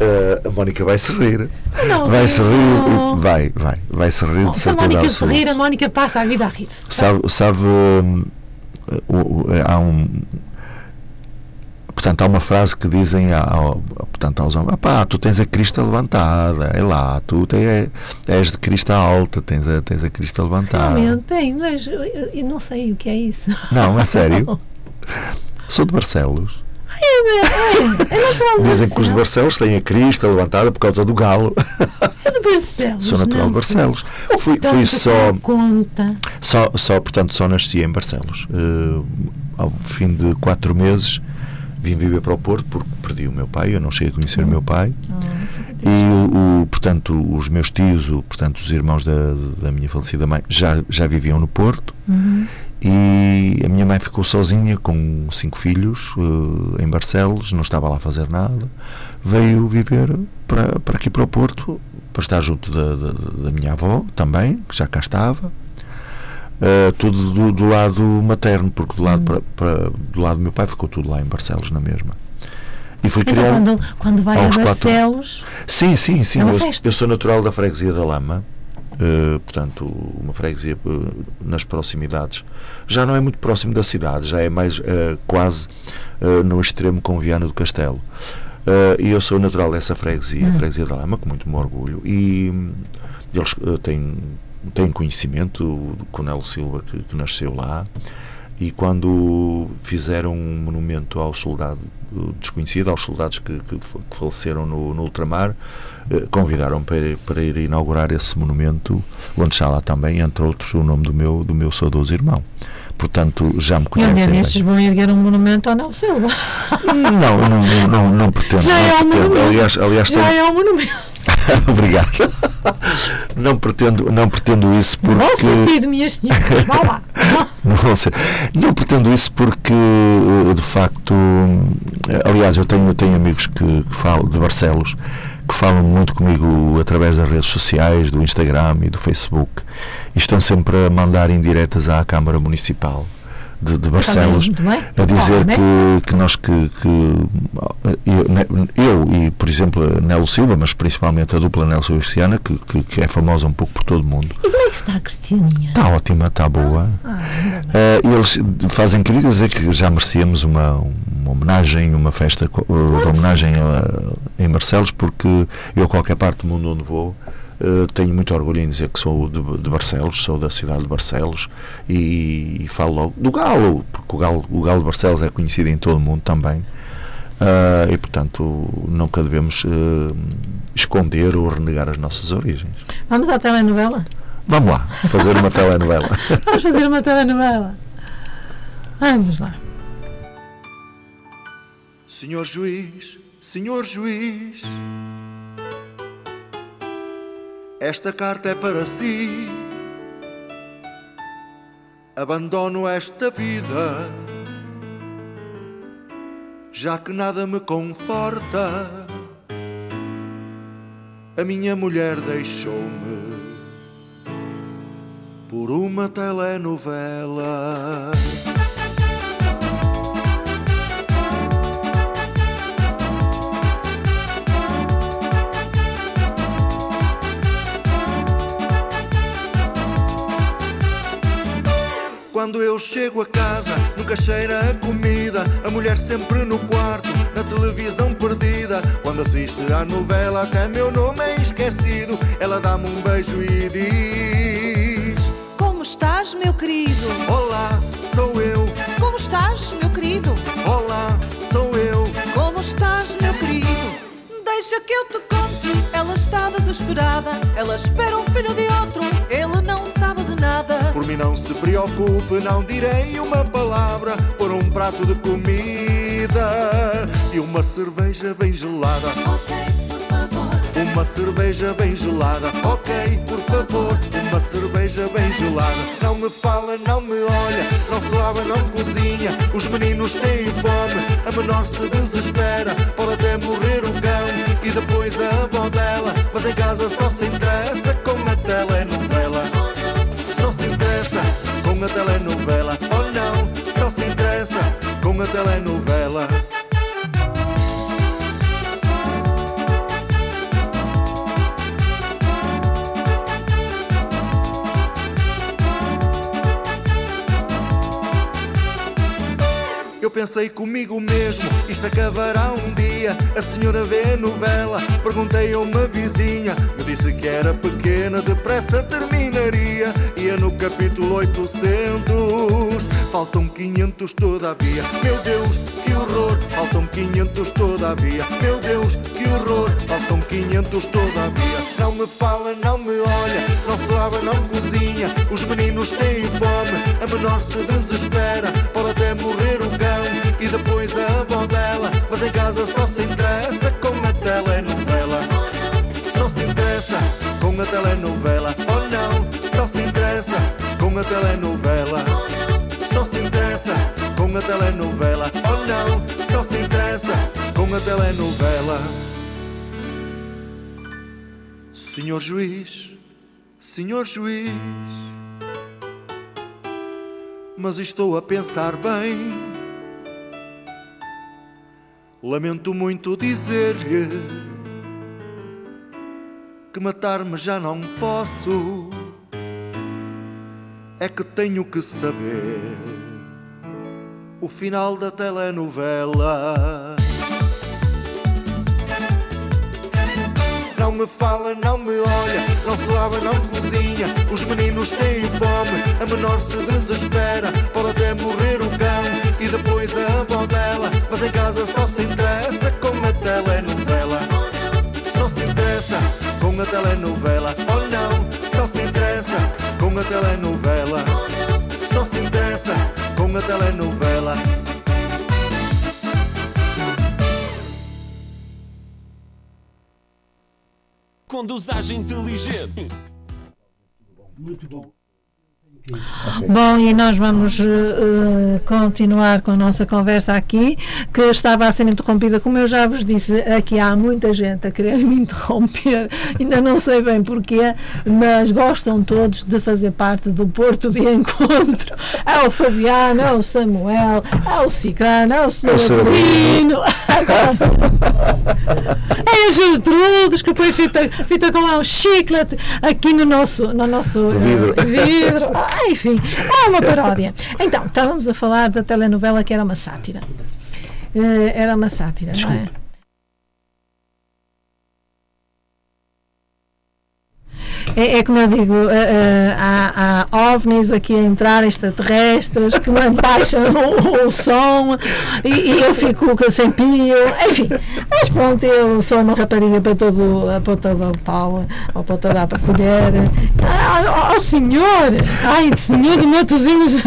A: Ah, *laughs* a Mónica vai se rir.
C: Não,
A: Vai se rir. Vai, vai. Vai se rir
C: Bom,
A: de
C: se a
A: certeza
C: Mónica se rir, a Mónica passa a vida a rir-se.
A: Sabe, sabe o- há um. Portanto, há uma frase que dizem há- portanto, aos homens: pá, tu tens a crista levantada, é lá, tu te- é, és de crista alta, tens a, tens a crista levantada.
C: Realmente tem, mas eu, eu não sei o que é isso.
A: Não, é sério. *laughs* Sou de Barcelos.
C: É natural de
A: Dizem que os de
C: Barcelos.
A: Barcelos têm a crista levantada por causa do galo.
C: É de Barcelos.
A: Sou natural de
C: não sei.
A: Barcelos. Fui, fui só,
C: que conta.
A: só, só, portanto, só nasci em Barcelos. Eh, ao fim de quatro meses vim viver para o Porto porque perdi o meu pai, eu não cheguei a conhecer o meu pai. E, o, portanto, os meus tios, o, portanto, os irmãos da, da minha falecida mãe, já, já viviam no Porto.
C: Uhum.
A: E a minha mãe ficou sozinha com cinco filhos eh, em Barcelos, não estava lá a fazer nada. Veio viver para, para aqui para o Porto, para estar junto da, da, da minha avó também, que já cá estava. Eh, tudo do, do lado materno, porque do lado, para, para- do lado do meu pai ficou tudo lá em Barcelos, na mesma. E fui
C: Então
A: criado.
C: quando, quando vai a
A: aos quatro-
C: Barcelos,
A: Sim, sim, sim.
C: É
A: eu, eu sou natural da freguesia da Lama, eh, portanto, uma freguesia eh, nas proximidades. Já não é muito próximo da cidade, já é mais quase no extremo conviano do Castelo. E eu sou natural dessa freguesia, a freguesia da Lama, com muito orgulho. E hum, eles têm, têm conhecimento do Conelo Silva, que, que nasceu lá. E quando fizeram um monumento ao soldado eh, desconhecido, aos soldados que, que que faleceram no, no ultramar, eh, convidaram para ir, para ir inaugurar esse monumento, onde está lá também, entre outros, o nome do meu, do meu saudoso irmão. Portanto, já me
C: e um dia
A: conhecem.
C: destes
A: bem.
C: vão erguer um monumento ao Nel Silva.
A: Não, não, não, não, não pretendo.
C: Já
A: não
C: é um
A: pretendo.
C: monumento.
A: Aliás, aliás
C: Já
A: tenho-
C: é um monumento. *laughs*
A: Obrigado. Não pretendo, não pretendo isso
C: Bom
A: porque.
C: sentido, minhas senhoras. Vá lá. *laughs*
A: Não, ser- não pretendo isso porque, eh, de facto, eh, aliás, eu tenho, eu tenho amigos que, que falam de Barcelos que falam muito comigo através das redes sociais, do Instagram e do Facebook e estão sempre a mandar indiretas à Câmara Municipal de, de Barcelos
C: bem.
A: a dizer que, que nós que, que eu, ne- eu e por exemplo a Nelo Silva, mas principalmente a dupla Nelo Silva e Cristiana que, que, que é famosa um pouco por todo o mundo
C: E como é que está a Cristianinha?
A: Está ótima, está boa.
C: Ah.
A: Eh, e eles fazem querer dizer que já merecíamos uma, uma homenagem, uma festa de homenagem a- em Barcelos, porque eu, a qualquer parte do mundo onde vou, eh, tenho muito orgulho em dizer que sou de, de Barcelos, sou da cidade de Barcelos e, e falo logo do Galo, porque o Galo, o Galo de Barcelos é conhecido em todo o mundo também. Ah, e portanto nunca devemos eh, esconder ou renegar as nossas origens.
C: Vamos à telenovela?
A: Vamos lá, fazer uma telenovela. *laughs*
C: Vamos fazer uma telenovela. Vamos lá.
E: Senhor juiz, senhor juiz, esta carta é para si. Abandono esta vida, já que nada me conforta. A minha mulher deixou-me por uma telenovela.
A: Quando eu chego a casa, nunca cheira a comida. A mulher sempre no quarto, na televisão perdida. Quando assiste à novela, que meu nome é esquecido. Ela dá-me um beijo e diz:
G: Como estás, meu querido?
A: Olá, sou eu.
G: Como estás, meu querido?
A: Olá, sou eu.
G: Como estás, meu querido? Deixa que eu te conte. Ela está desesperada. Ela espera um filho de outro. Ele não sabe nada.
A: Por mim não se preocupe, não direi uma palavra por um prato de comida e uma cerveja bem gelada.
G: Ok, por favor.
A: Uma cerveja bem gelada, ok, por favor, uma cerveja bem gelada. Não me fala, não me olha, não se lava, não cozinha. Os meninos têm fome, a menor se desespera, pode até morrer o cão e depois a avó dela. Mas em casa só se interessa com a telenovela. A telenovela. Oh não, só se interessa com a telenovela. Pensei comigo mesmo, isto acabará um dia. A senhora vê novela, perguntei a uma vizinha, me disse que era pequena, depressa terminaria. Ia no capítulo 800, faltam 500 todavia. Meu Deus, que horror, faltam 500 todavia. Meu Deus, que horror, faltam 500 todavia. Não me fala, não me olha, não se lava, não cozinha. Os meninos têm fome, a menor se desespera, pode até morrer o cão e depois a avó dela. Mas em casa só se interessa com a telenovela. Só se interessa com a telenovela. Oh não, só se interessa com a telenovela. Só se interessa com a telenovela. Oh não, só se interessa com a telenovela. Senhor juiz, senhor juiz, mas estou a pensar bem. Lamento muito dizer-lhe que matar-me já não posso. É que tenho que saber o final da telenovela. Não me fala, não me olha, não se lava, não cozinha. Os meninos têm fome, a menor se desespera, pode até morrer o cão e depois a avó dela. Mas em casa só se interessa com a telenovela. Só se interessa com a telenovela. Oh não, só se interessa com a telenovela. Só se interessa com a telenovela.
B: Com dosagem inteligente.
C: Bom, e nós vamos eh, continuar com a nossa conversa aqui, que estava a ser interrompida, como eu já vos disse, aqui há muita gente a querer me *laughs* interromper, ainda não sei bem porquê, mas gostam todos de fazer parte do Porto de Encontro. É o Fabiano, é o Samuel, é o Cicano, é o Sr. *laughs* É a Gertrudes, que põe fita, fita com lá um chiclete aqui no nosso, no nosso
H: Vidro.
C: vidro. Ah, enfim, é uma paródia. Então, estávamos a falar da telenovela que era uma sátira. Eh, era uma sátira, não é? É, é como eu digo, eh, eh, há, há ovnis aqui a entrar, extraterrestres, que me baixam *laughs* o, o som e, e eu fico sem pio, enfim. Mas pronto, eu sou uma rapariga para todo, para todo o pau, ou para toda a colher. Ah, oh, senhor! Ai, senhor de Matosinhos *laughs*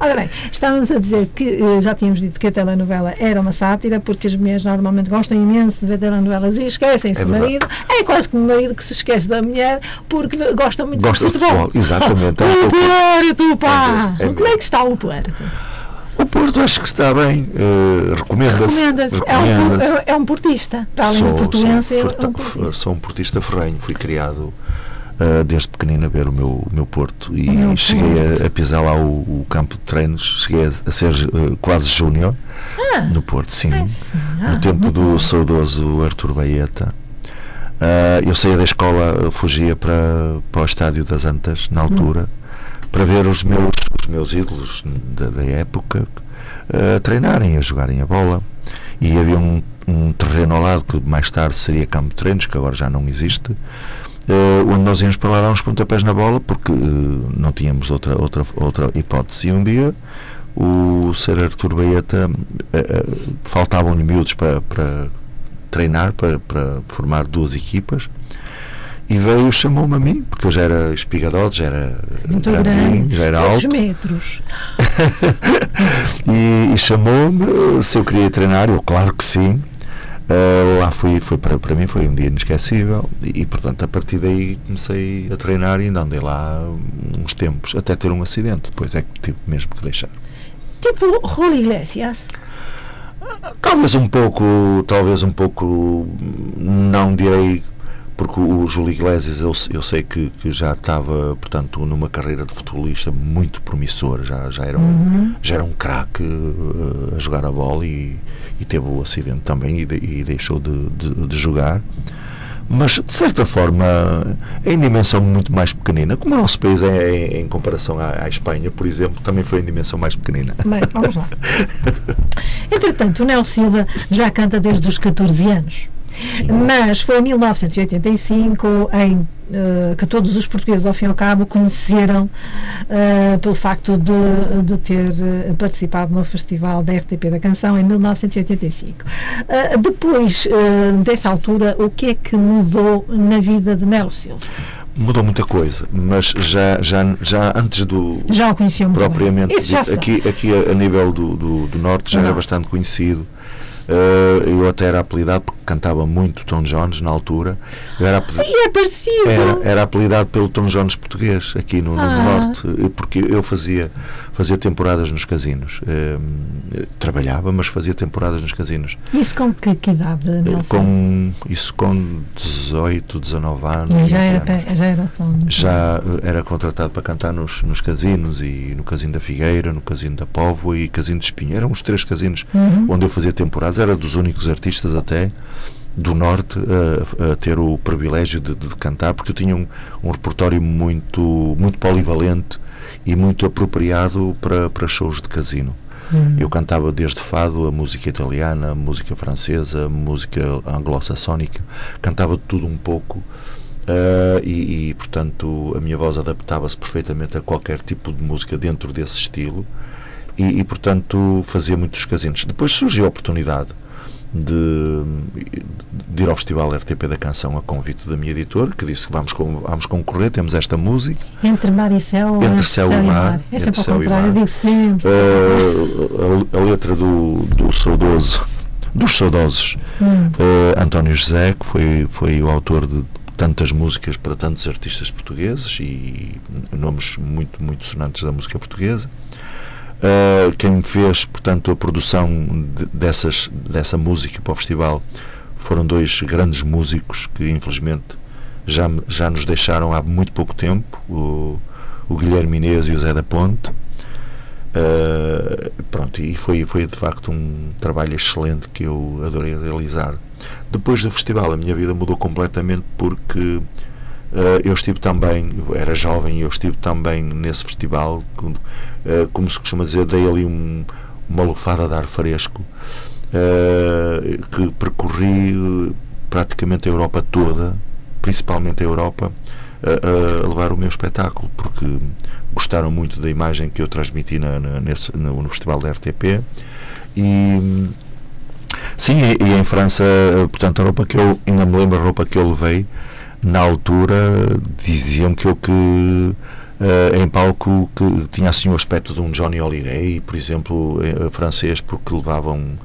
C: Ora bem, estávamos a dizer que eh, já tínhamos dito que a telenovela era uma sátira, porque as mulheres normalmente gostam imenso de ver telenovelas e esquecem-se
H: É
C: do marido. É quase como o marido que se esquece da mulher porque gosta muito
H: Gosta
C: de
H: de
C: futebol.
H: futebol, exatamente. É *laughs* um
C: o
H: pouco-
C: Puerto, pá!
H: É, é.
C: Como é que está o Puerto?
H: O Porto acho que está bem. eh, Recomenda-se.
C: Recomenda-se. É, um, por- é um portista. Para além de
H: Sou-
C: portuense, é
H: sou,
C: um
H: forta-
C: portista.
H: sou um portista ferrenho, fui criado ah, desde pequenino a ver o meu, o meu Porto e
C: meu
H: cheguei
C: Porto.
H: a, a pisar lá o, o campo de treinos, cheguei a, a ser ah, quase júnior no Porto, sim.
C: Ah, sim. Ah,
H: no tempo do
C: bom.
H: saudoso Artur Baeta. Ah, eu saía da escola, fugia para, para o estádio das Antas, na altura,
A: para ver os meus, os meus ídolos da, da época a treinarem, a jogarem a bola. E havia um, um terreno ao lado que mais tarde seria campo de treinos, que agora já não existe, uh, onde nós íamos para lá dar uns pontapés na bola porque uh, não tínhamos outra, outra, outra hipótese. E um dia o Sr. Artur Baeta uh, faltavam-lhe miúdos para, para treinar, para, para formar duas equipas e veio, chamou-me a mim, porque eu já era espigadote, já era
C: Muito grande,
A: já era alto.
C: metros? *laughs*
A: e, e chamou-me se eu queria treinar, eu claro que sim. Uh, lá fui, foi para, para mim foi um dia inesquecível e, e, portanto a partir daí comecei a treinar e ainda andei lá uns tempos até ter um acidente, depois é que tive mesmo que deixar.
C: Tipo Rolo Iglesias?
A: Talvez um pouco, talvez um pouco, não direi porque o Júlio Iglesias eu, eu sei que, que, já estava portanto numa carreira de futebolista muito promissora já, já era um, uhum. já era um craque uh, a jogar a bola e, e, teve o acidente também e, de, e deixou de, de, de, jogar mas de certa forma em dimensão muito mais pequenina como o nosso país é, em, em comparação à, à, Espanha por exemplo também foi em dimensão mais pequenina.
C: Bem, vamos lá. *laughs* Entretanto o Nel Silva já canta desde os 14 anos Sim. Mas foi em 1985 em uh, que todos os portugueses, ao fim e ao cabo, conheceram uh, pelo facto de, de ter eh, participado no Festival da RTP da Canção em 1985. Uh, depois dessa altura, o que é que mudou na vida de Nelo Silva?
A: Mudou muita coisa, mas já, já, já antes do.
C: Já o conheciam
A: propriamente. aqui, aqui a, a nível do, do, do Norte já Não. era bastante conhecido. Uh, eu até era apelidado porque cantava muito Tom Jones na altura.
C: Eu era apelidado, e é parecido.
A: Era, era apelidado pelo Tom Jones português aqui no, no ah. Norte, porque eu fazia, fazia temporadas nos casinos. Uh, trabalhava, mas fazia temporadas nos casinos.
C: Isso com que, que idade, Nelson?
A: Com, isso com 18, 19 anos.
C: E já era, anos. já era tão...
A: Já eh, era contratado para cantar nos, nos casinos e no Casino da Figueira, no Casino da Povo e Casino de Espinho. Eram os três casinos uhum. onde eu fazia temporadas era dos únicos artistas até do Norte a, a ter o privilégio de, de, cantar, porque eu tinha um, um repertório muito, muito polivalente e muito apropriado para, para shows de casino. Hum. Eu cantava desde fado, a música italiana, a música francesa, a música anglo-saxónica, cantava tudo um pouco. Uh, e, e, portanto, a minha voz adaptava-se perfeitamente a qualquer tipo de música dentro desse estilo. E, e, portanto, fazia muitos casinos. Depois surgiu a oportunidade de, de ir ao Festival RTP da Canção a convite da minha editora, que disse que vamos, vamos concorrer, temos esta música.
C: Entre mar e céu
A: Entre, entre céu, céu, e mar. mar.
C: É sempre ao contrário, eu digo sempre.
A: Uh, a, a, letra do, do saudoso, dos saudosos, hum. uh, António José, que foi, foi o autor de tantas músicas para tantos artistas portugueses e nomes muito, muito sonantes da música portuguesa. Uh, quem fez, portanto, a produção de, dessas, dessa música para o festival foram dois grandes músicos que, infelizmente, já, já nos deixaram há muito pouco tempo, o, o Guilherme Inês e o Zé da Ponte. Uh, pronto, e foi, foi de facto um trabalho excelente que eu adorei realizar. Depois do festival, a minha vida mudou completamente porque eu estive também, eu era jovem, eu estive também nesse festival, uh, como se costuma dizer, dei ali um, uma lufada de ar fresco, uh, que percorri praticamente a Europa toda, principalmente a Europa, a levar o meu espetáculo, porque gostaram muito da imagem que eu transmiti na, na nesse, no, no, festival da RTP. E, sim, e, e, em França, portanto, a roupa que eu, ainda me lembro a roupa que eu levei, na altura diziam que eu que uh, em palco que tinha assim o aspecto de um Johnny Hallyday, por exemplo, uh, francês, porque levavam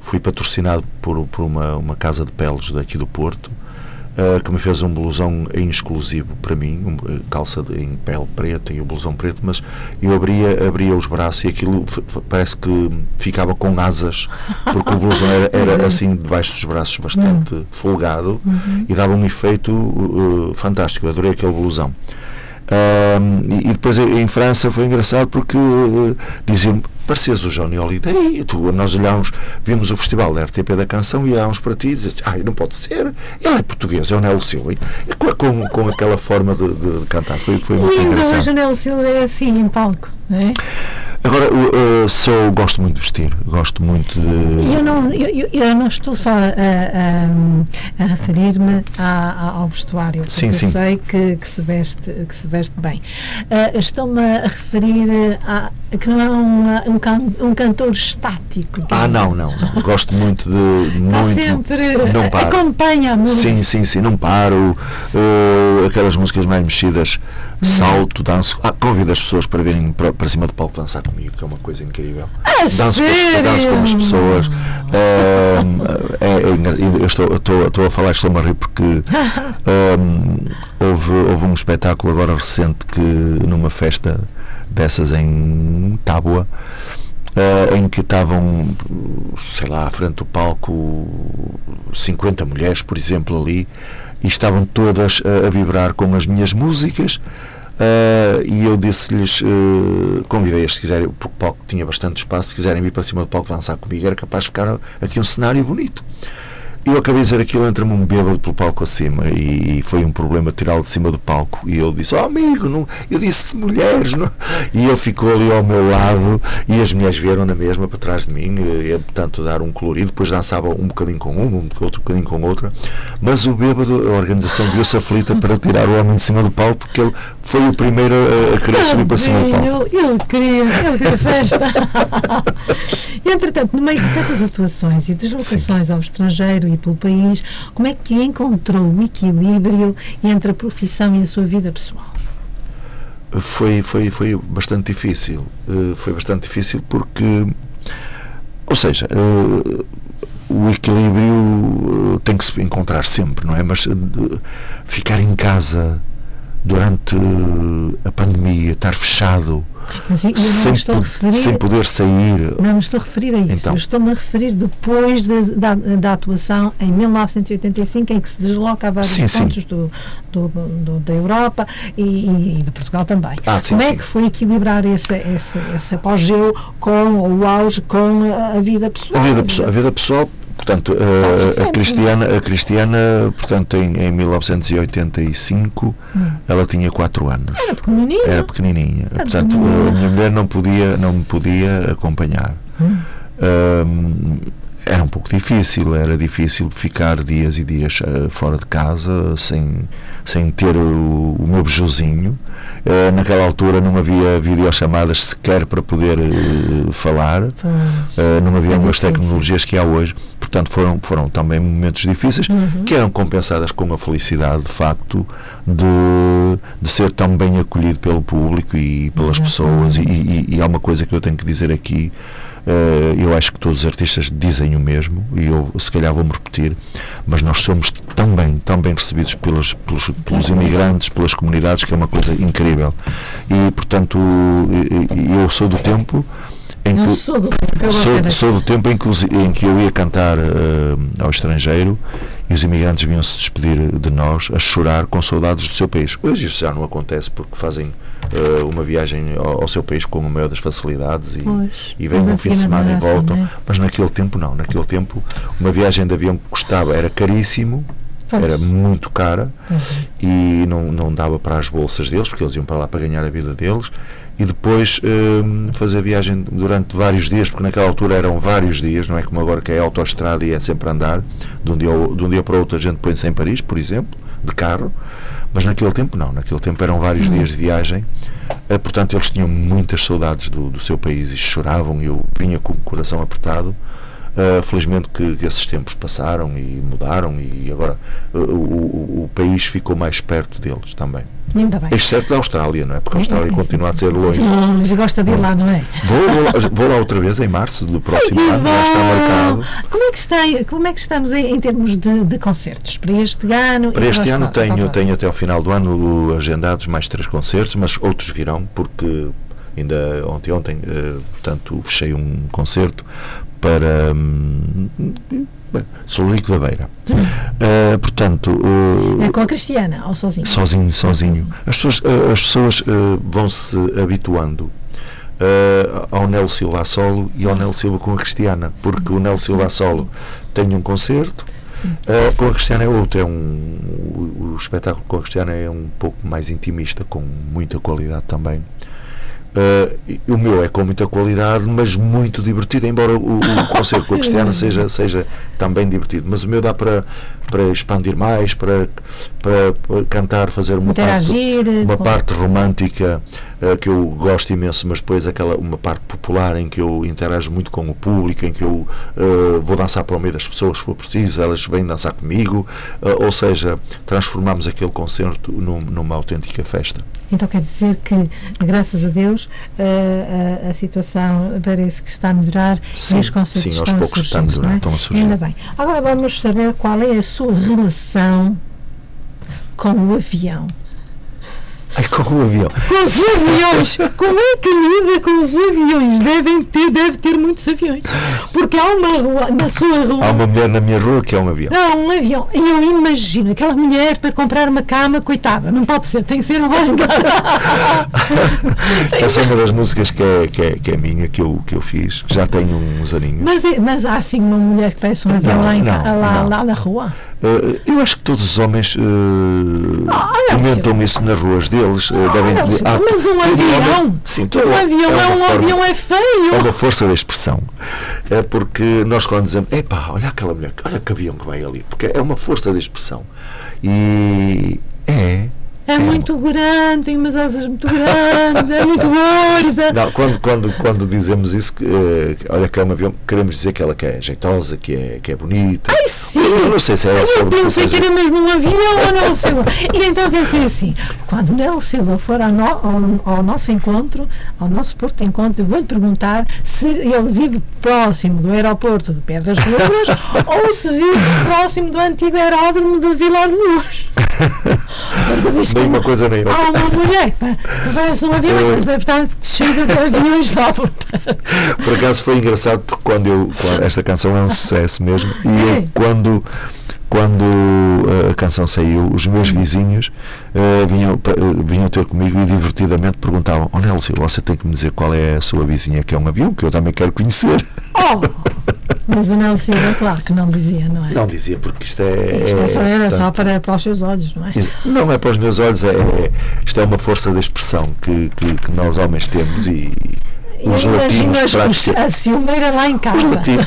A: fui patrocinado por, por uma, uma casa de peles daqui do Porto uh, que me fez um blusão em exclusivo para mim, um, calça de, em pele preta e o blusão preto, mas eu abria, abria os braços e aquilo parece que ficava com asas, porque o blusão era, era assim debaixo dos braços bastante uhum. folgado uhum. e dava um efeito uh, fantástico. Eu adorei aquele blusão. Uh, e, e, depois em França foi engraçado porque uh, diziam parecias o Johnny Holiday. E tu, nós olhámos, vimos o festival da RTP da canção e olhámos para ti e dizes, ai, não pode ser. Ele é português, é o Nelo Silva. E com, com, com aquela forma de, de cantar. Foi, foi muito
C: E ainda
A: engraçado.
C: hoje o Nelo Silva é assim em palco, não é?
A: Agora, uh, uh, sou, gosto muito de vestir, gosto muito de.
C: Eu não, eu, eu- eu não estou só a, a- a referir-me ao vestuário, porque
A: Sim,
C: eu
A: sim.
C: sei que, que se veste, que se veste bem. Ah, Estou-me a referir a, que não é uma- um, can- um cantor estático.
A: Ah,
C: dizer,
A: não, não. Gosto muito de. Muito,
C: sempre,
A: não paro.
C: acompanha a música.
A: Sim, sim, sim, não paro. Uh, aquelas músicas mais mexidas, salto, danço. Ah, convido as pessoas para virem para, para cima do palco dançar comigo, que é uma coisa incrível.
C: A
A: danço, com as, danço com as pessoas. Um, é, é engra- eu estou, estou, estou a falar, estou-me a rir porque um, *laughs* houve, houve um espetáculo agora recente que numa festa dessas em Tábua. Eh, em que estavam, sei lá, à frente do palco 50 mulheres, por exemplo, ali, e estavam todas eh, a vibrar com as minhas músicas. eh, e eu disse-lhes, eh, convidei-as se quiserem, porque o palco tinha bastante espaço, se quiserem vir para cima do palco dançar comigo, era capaz de ficar aqui um cenário bonito. Eu acabei de dizer aquilo, entra-me um bêbado pelo palco acima e, foi um problema tirá-lo de cima do palco. E ele disse: Oh amigo, não, eu disse mulheres. Não? E ele ficou ali ao meu lado e as mulheres vieram na mesma para trás de mim, e, portanto, dar um colorido. Depois dançava um bocadinho com uma, um outro bocadinho com outra. Mas o bêbado, a organização viu-se aflita para tirar o homem de cima do palco porque ele foi o primeiro a, a querer subir para cima do palco.
C: Ele, queria, ele queria festa. *laughs* e, entretanto, no meio de tantas atuações e deslocações ao estrangeiro e pelo país, como é que encontrou o equilíbrio entre a profissão e a sua vida pessoal?
A: foi, foi, foi bastante difícil. Eh, foi bastante difícil porque, ou seja, eh, o equilíbrio eh, tem que se encontrar sempre, não é? Mas ficar em casa durante eh, a pandemia, estar fechado,
C: eu,
A: sem,
C: referir.
A: sem poder sair.
C: Não me estou a referir a isso.
A: Então.
C: Estou-me a referir depois de- da, da atuação em 1985, em que se desloca a vários
A: Sim, sim.
C: pontos do, do- do- da Europa e, e- de Portugal também.
A: Ah, sim,
C: Como é
A: sim.
C: que foi equilibrar esse, esse, esse apogeu com o auge, com a, vida pessoal?
A: A vida, a vida pessoal, portanto,
C: Sofre
A: a, a
C: sempre.
A: Cristiana, a Cristiana, portanto, em, em 1985, ela tinha 4 anos.
C: Era pequenininho.
A: Era pequenininha.
C: Ah,
A: Portanto,
C: hum.
A: a minha mulher não podia, não me podia acompanhar. Hum, era um pouco difícil, era difícil ficar dias e dias eh, fora de casa sem, sem ter o, o meu bejuzinho. Eh, naquela altura não havia videochamadas sequer para poder eh, falar. Uh, não havia
C: É
A: as
C: difícil.
A: tecnologias que há hoje. Portanto, foram, foram também momentos difíceis
C: Uhum.
A: que eram compensadas com a felicidade, de facto, de, de ser tão bem acolhido pelo público e pelas pessoas. E, e- e há uma coisa que eu tenho que dizer aqui. Uh, eu acho que todos os artistas dizem o mesmo e eu se calhar vou-me repetir mas nós somos tão bem, tão bem recebidos pelos, pelos, pelos imigrantes, pelas comunidades que é uma coisa incrível. E portanto eu sou do tempo em que
C: Eu sou do tempo,
A: sou, sou do tempo em que, em que eu ia cantar eh, ao estrangeiro e os imigrantes vinham-se despedir de nós a chorar com saudades do seu país. Hoje isso já não acontece porque fazem eh, uma viagem ao, ao seu país com a maior das facilidades e,
C: Pois,
A: e vêm um fim de semana e
C: assim,
A: voltam.
C: não é?
A: Mas naquele tempo não, naquele tempo uma viagem de avião que custava, era caríssimo, era muito cara
C: Uhum.
A: e não, não dava para as bolsas deles, porque eles iam para lá para ganhar a vida deles, e depois hum, fazer a viagem durante vários dias, porque naquela altura eram vários dias, não é como agora que é autoestrada e é sempre andar, de um dia, ao- de um dia para o outro a gente põe-se em Paris, por exemplo, de carro, mas naquele tempo não, naquele tempo eram vários dias de viagem, eh, portanto eles tinham muitas saudades do, do seu país e choravam, e eu vinha com o coração apertado, Uh, felizmente que, que esses tempos passaram e mudaram e agora uh, o, o- país ficou mais perto deles também.
C: Ainda bem.
A: Exceto da Austrália, não é? Porque a Austrália continua a ser longe.
C: Não, mas gosta de ir lá, não é?
A: Vou, vou, lá, vou lá outra vez em março do próximo ano, já está marcado.
C: Como é que, está, como é que estamos em, em termos de, de concertos para este ano?
A: Para este ano tenho, tenho até ao final do ano agendados mais três concertos, mas outros virão, porque ainda ontem, ontem eh, portanto, fechei um concerto para hum, bem, Solurico da Beira. Eh, portanto, eh,
C: É com a Cristiana ou sozinho?
A: sozinho, sozinho. As pessoas, eh, as pessoas eh, vão se habituando uh, ao Nelo Silva solo e ao Nelo Silva com a Cristiana, porque o Nelo Silva a solo tem um concerto, uh, com a Cristiana é outro, é um, o, o espetáculo com a Cristiana é um pouco mais intimista, com muita qualidade também. Uh, o meu é com muita qualidade, mas muito divertido, embora o, o *laughs* concerto com a Cristiana seja, seja também divertido. Mas o meu dá para, para expandir mais, para, para, para cantar, fazer uma
C: Interagir,
A: parte, uma
C: com-
A: parte romântica uh, que eu gosto imenso, mas depois aquela uma parte popular em que eu interajo muito com o público, em que eu uh, vou dançar para o meio das pessoas se for preciso, elas vêm dançar comigo, ou seja, transformamos aquele concerto num- numa autêntica festa.
C: Então quer dizer que, graças a Deus, a, a- a situação parece que está a melhorar
A: Sim,
C: e os concertos
A: sim, aos
C: estão, a
A: poucos
C: surgir,
A: está a melhorar,
C: é?
A: estão a surgir.
C: Ainda bem. Agora vamos saber qual é a sua relação com o avião.
A: Ai, com o avião.
C: Com os aviões! Como é que lida com os aviões? Devem ter, deve ter muitos aviões. Porque há uma rua, na sua rua.
A: Há uma mulher na minha rua que é um avião.
C: Há um avião. E eu imagino aquela mulher para comprar uma cama, coitada, não pode ser, tem que ser um. *laughs*
A: Essa é uma das músicas que é, que é, que é minha, que eu, que eu fiz, já tenho uns aninhos.
C: Mas, é- mas há assim uma mulher que parece um avião
A: Não,
C: lá, em
A: não,
C: lá,
A: não.
C: lá na rua.
A: Eh, eu acho que todos os homens uh,
C: Ah, não,
A: comentam isso nas ruas deles. eh, devem
C: Não,
A: dizer,
C: sim,
A: "Ah,
C: mas um avião,
A: homem-" sim, todo
C: um avião é,
A: uma
C: um
A: forma-
C: avião é
A: É
C: feio.
A: uma força da expressão. É porque nós quando dizemos, epá, olha aquela mulher, olha que avião que vai ali, porque é uma força da expressão. E é.
C: É muito grande, tem umas asas muito grandes, é muito gorda.
A: Não, quando, quando, quando dizemos isso, que, eh, olha que é um avião, queremos dizer que ela que é jeitosa, que é, que é bonita.
C: Ai, sim!
A: Eu não sei se é
C: Eu pensei que era mesmo um avião ou Nelo Silva. E então pensei assim: quando Nelo Silva for ao, no- ao- ao nosso encontro, ao nosso porto de encontro, eu vou-lhe perguntar se ele vive próximo do aeroporto de Pedras Negras *laughs* ou se vive próximo do antigo aeródromo de Vilar de Luz. *laughs*
A: Nem uma coisa nem outra.
C: Há uma mulher que parece um avião, deve estar cheia de aviões lá por.
A: Por acaso foi engraçado porque quando eu. quando- esta canção é um sucesso mesmo. E
C: É.
A: eu, quando, quando eh, a canção saiu, os meus vizinhos eh, vinham, eh, vinham ter comigo e divertidamente perguntavam: Oh Nelson, você tem que me dizer qual é a sua vizinha que é um avião, que eu também quero conhecer.
C: Oh! *laughs* Mas o Nelo Silva, claro que não dizia, não é?
A: Não dizia, porque isto é.
C: Isto é só, era só
A: portanto,
C: para, para os seus olhos, não é?
A: Não é para os meus olhos, é, é- isto é uma força da expressão que, que, que nós homens temos e os
C: Eu imagino
A: latinos praticamente.
C: a Silveira lá em casa.
A: latinos.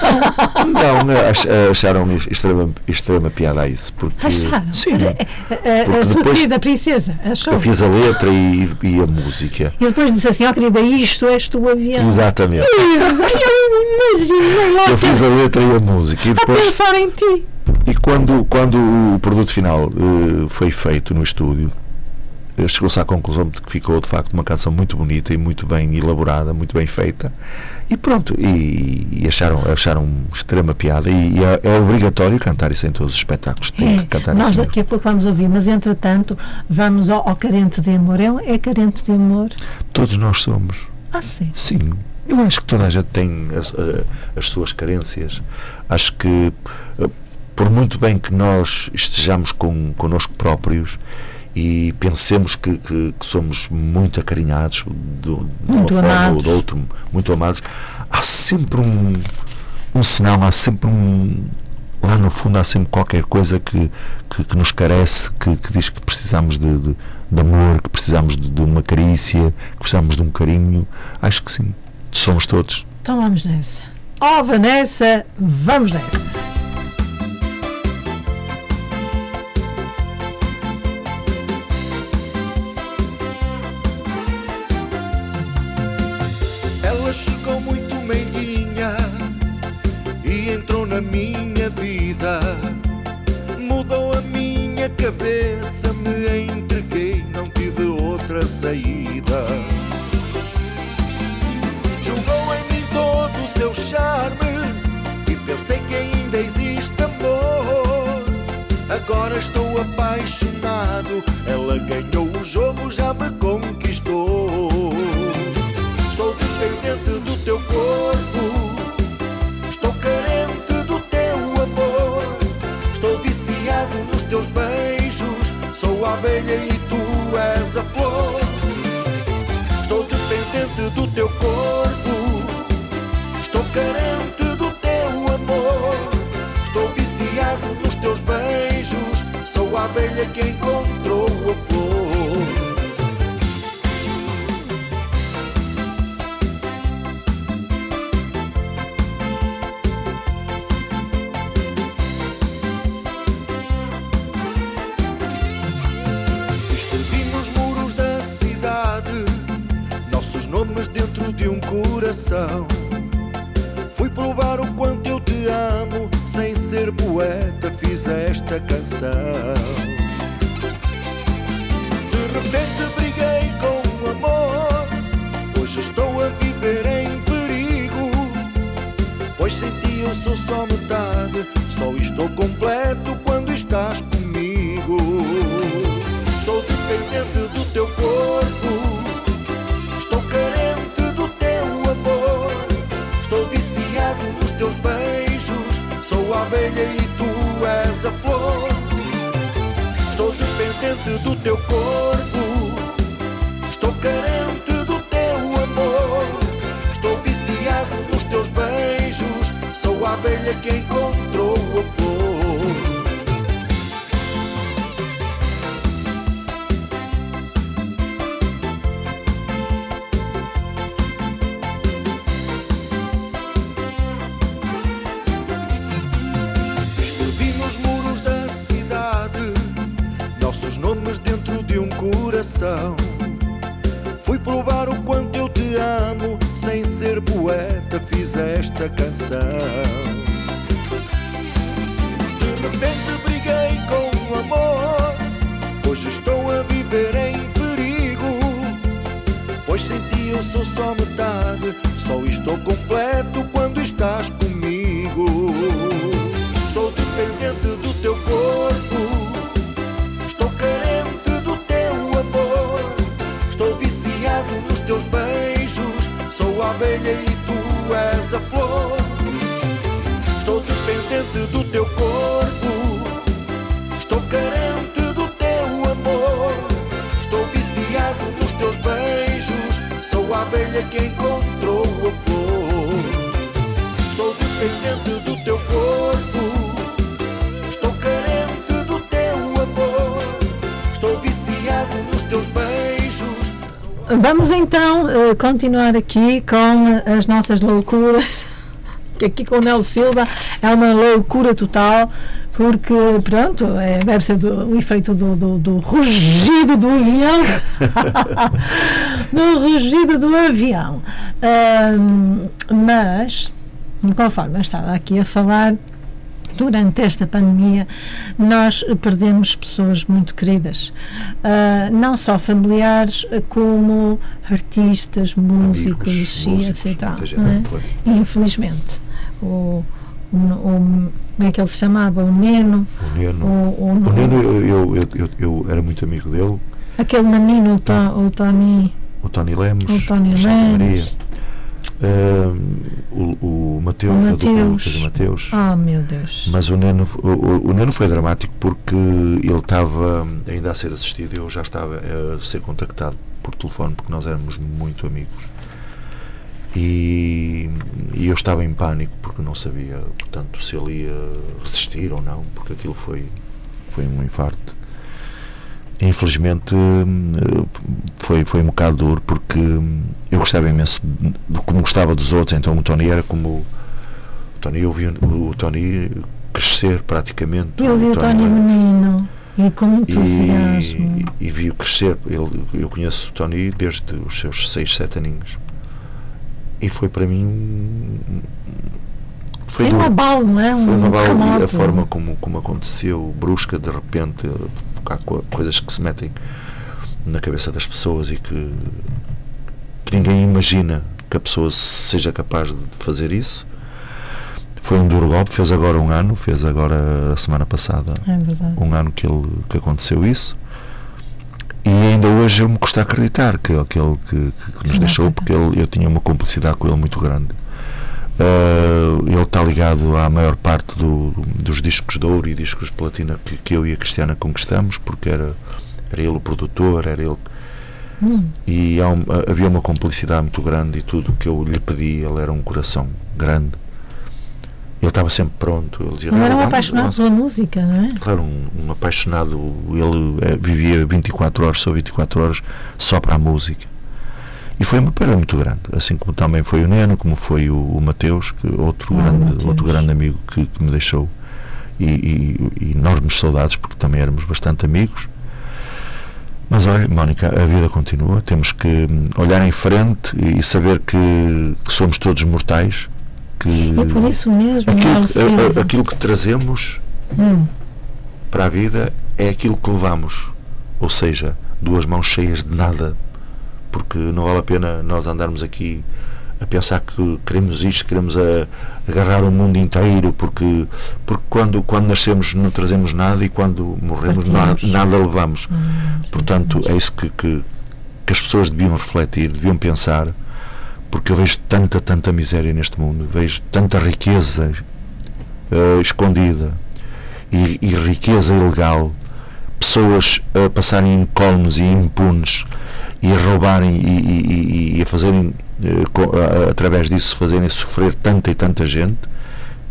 A: Não, ach- acharam extrema, extrema piada a isso. Porque,
C: Acharam?
A: Sim.
C: A, a- a
A: Porque
C: sua
A: depois-
C: querida princesa achou.
A: Eu fiz a letra e, e a música.
C: E depois disse assim: Ó querida, isto és tu avião.
A: Exatamente.
C: Isso, eu imaginei lá
A: Eu fiz a letra e a música. E
C: a
A: depois,
C: pensar em ti.
A: e quando, quando o produto final eh, foi feito no estúdio, chegou-se à conclusão de que ficou de facto uma canção muito bonita e muito bem elaborada, muito bem feita. E pronto, e, e acharam, acharam extrema piada. E, e é, é obrigatório cantar isso em todos os espetáculos. Tem que
C: É,
A: cantar
C: nós
A: mesmo.
C: daqui a pouco vamos ouvir, mas entretanto vamos ao, ao carente de amor. É, é carente de amor?
A: Todos nós somos.
C: Ah, sim.
A: Sim, eu acho que toda a gente tem as, eh, as suas carências. Acho que, eh, por muito bem que nós estejamos com, connosco próprios e pensemos que, que- que somos muito acarinhados do, de uma
C: Muito
A: forma ou de outro, muito amados, há sempre um, um sinal, há sempre um. Lá no fundo há sempre qualquer coisa que, que, que nos carece, que, que diz que precisamos de, de, de amor, que precisamos de, de uma carícia, que precisamos de um carinho. Acho que sim. Somos todos.
C: Então vamos nessa. Oh, Vanessa, vamos nessa. Continuar aqui com as nossas loucuras. Que aqui com o Nelo Silva é uma loucura total, porque, pronto, é, deve ser o efeito do, do, do rugido do avião. *laughs* do rugido do avião. Ahm, mas, conforme eu estava aqui a falar, durante esta pandemia nós perdemos pessoas muito queridas, Ah, não só familiares como artistas, músicos,
A: Amigos,
C: e
A: músicos,
C: etc. é? Infelizmente, o, o, o- como é que ele se chamava? O Neno,
A: O Neno,
C: o, o-
A: o Neno eu, eu, eu, eu, era muito amigo dele,
C: aquele menino, o, To, o Tony,
A: o Tony Lemos,
C: O Tony Lemos.
A: Maria, o, o Mateus,
C: Mateus.
A: Lucas e Mateus.
C: oh meu Deus,
A: Mas o Neno, o, o- o Neno foi dramático porque ele estava ainda a ser assistido, eu já estava a ser contactado por telefone porque nós éramos muito amigos. E, e eu estava em pânico porque não sabia, portanto, se ele ia resistir ou não, porque aquilo foi, foi um infarto. Infelizmente foi, foi um bocado duro porque eu gostava imenso de, de como gostava dos outros, então o Tony era como Tony, eu vi o, o Tony crescer praticamente.
C: eu vi o Tony menino e com entusiasmo.
A: e, e vi-o crescer. Ele, eu conheço o Tony desde os seus 6, 7 aninhos. E foi para mim. um- Foi
C: Foi um abalo, não é?
A: Foi
C: um
A: uma bala e
C: terremoto.
A: a forma como, como aconteceu, brusca, de repente, há co- coisas que se metem na cabeça das pessoas e que, que ninguém imagina que a pessoa seja capaz de fazer isso. Foi um duro golpe, fez agora um ano, fez agora a semana passada
C: É
A: um ano que, ele, que aconteceu isso. E ainda hoje eu me custa acreditar que aquele que, que, que nos
C: Sim,
A: deixou, porque ele, eu tinha uma cumplicidade com ele muito grande. Ah, ele está ligado à maior parte do- dos discos de ouro e discos de platina que, que eu e a Cristiana conquistamos, porque era, era ele o produtor, era ele.
C: Hum.
A: E um- havia uma cumplicidade muito grande e tudo que eu lhe pedi, ele era um coração grande. Ele estava sempre pronto. Ele dizia,
C: Ele
A: "Não,
C: era um apaixonado
A: vamos."
C: pela música, não é?
A: Claro, um, um apaixonado. Ele eh, vivia 24 horas, só 24 horas, só para a música. E foi uma perda muito grande, assim como também foi o Neno, como foi o, o Mateus, que outro,
C: Ah,
A: grande,
C: Mateus.
A: outro grande amigo que, que me deixou. E, e- e enormes saudades, porque também éramos bastante amigos. Mas olha, Mónica, a vida continua. Temos que hum, olhar em frente e, e saber que, que somos todos mortais. Que
C: É por isso mesmo,
A: aquilo,
C: Mauro
A: que- a-
C: Silva.
A: aquilo que trazemos
C: Hum,
A: para a vida é aquilo que levamos. Ou seja, duas mãos cheias de nada. Porque não vale a pena nós andarmos aqui a pensar que queremos isto, queremos a- agarrar o mundo inteiro, porque, porque quando, quando nascemos não trazemos nada e quando morremos nada levamos.
C: hum,
A: Portanto, é isso que, que, que as pessoas deviam refletir, deviam pensar, porque eu vejo tanta, tanta miséria neste mundo, vejo tanta riqueza eh, escondida e, e riqueza ilegal, pessoas a passarem incólumes e impunes e a roubarem e, e- e- a fazerem, co- a- a- através disso, fazerem sofrer tanta e tanta gente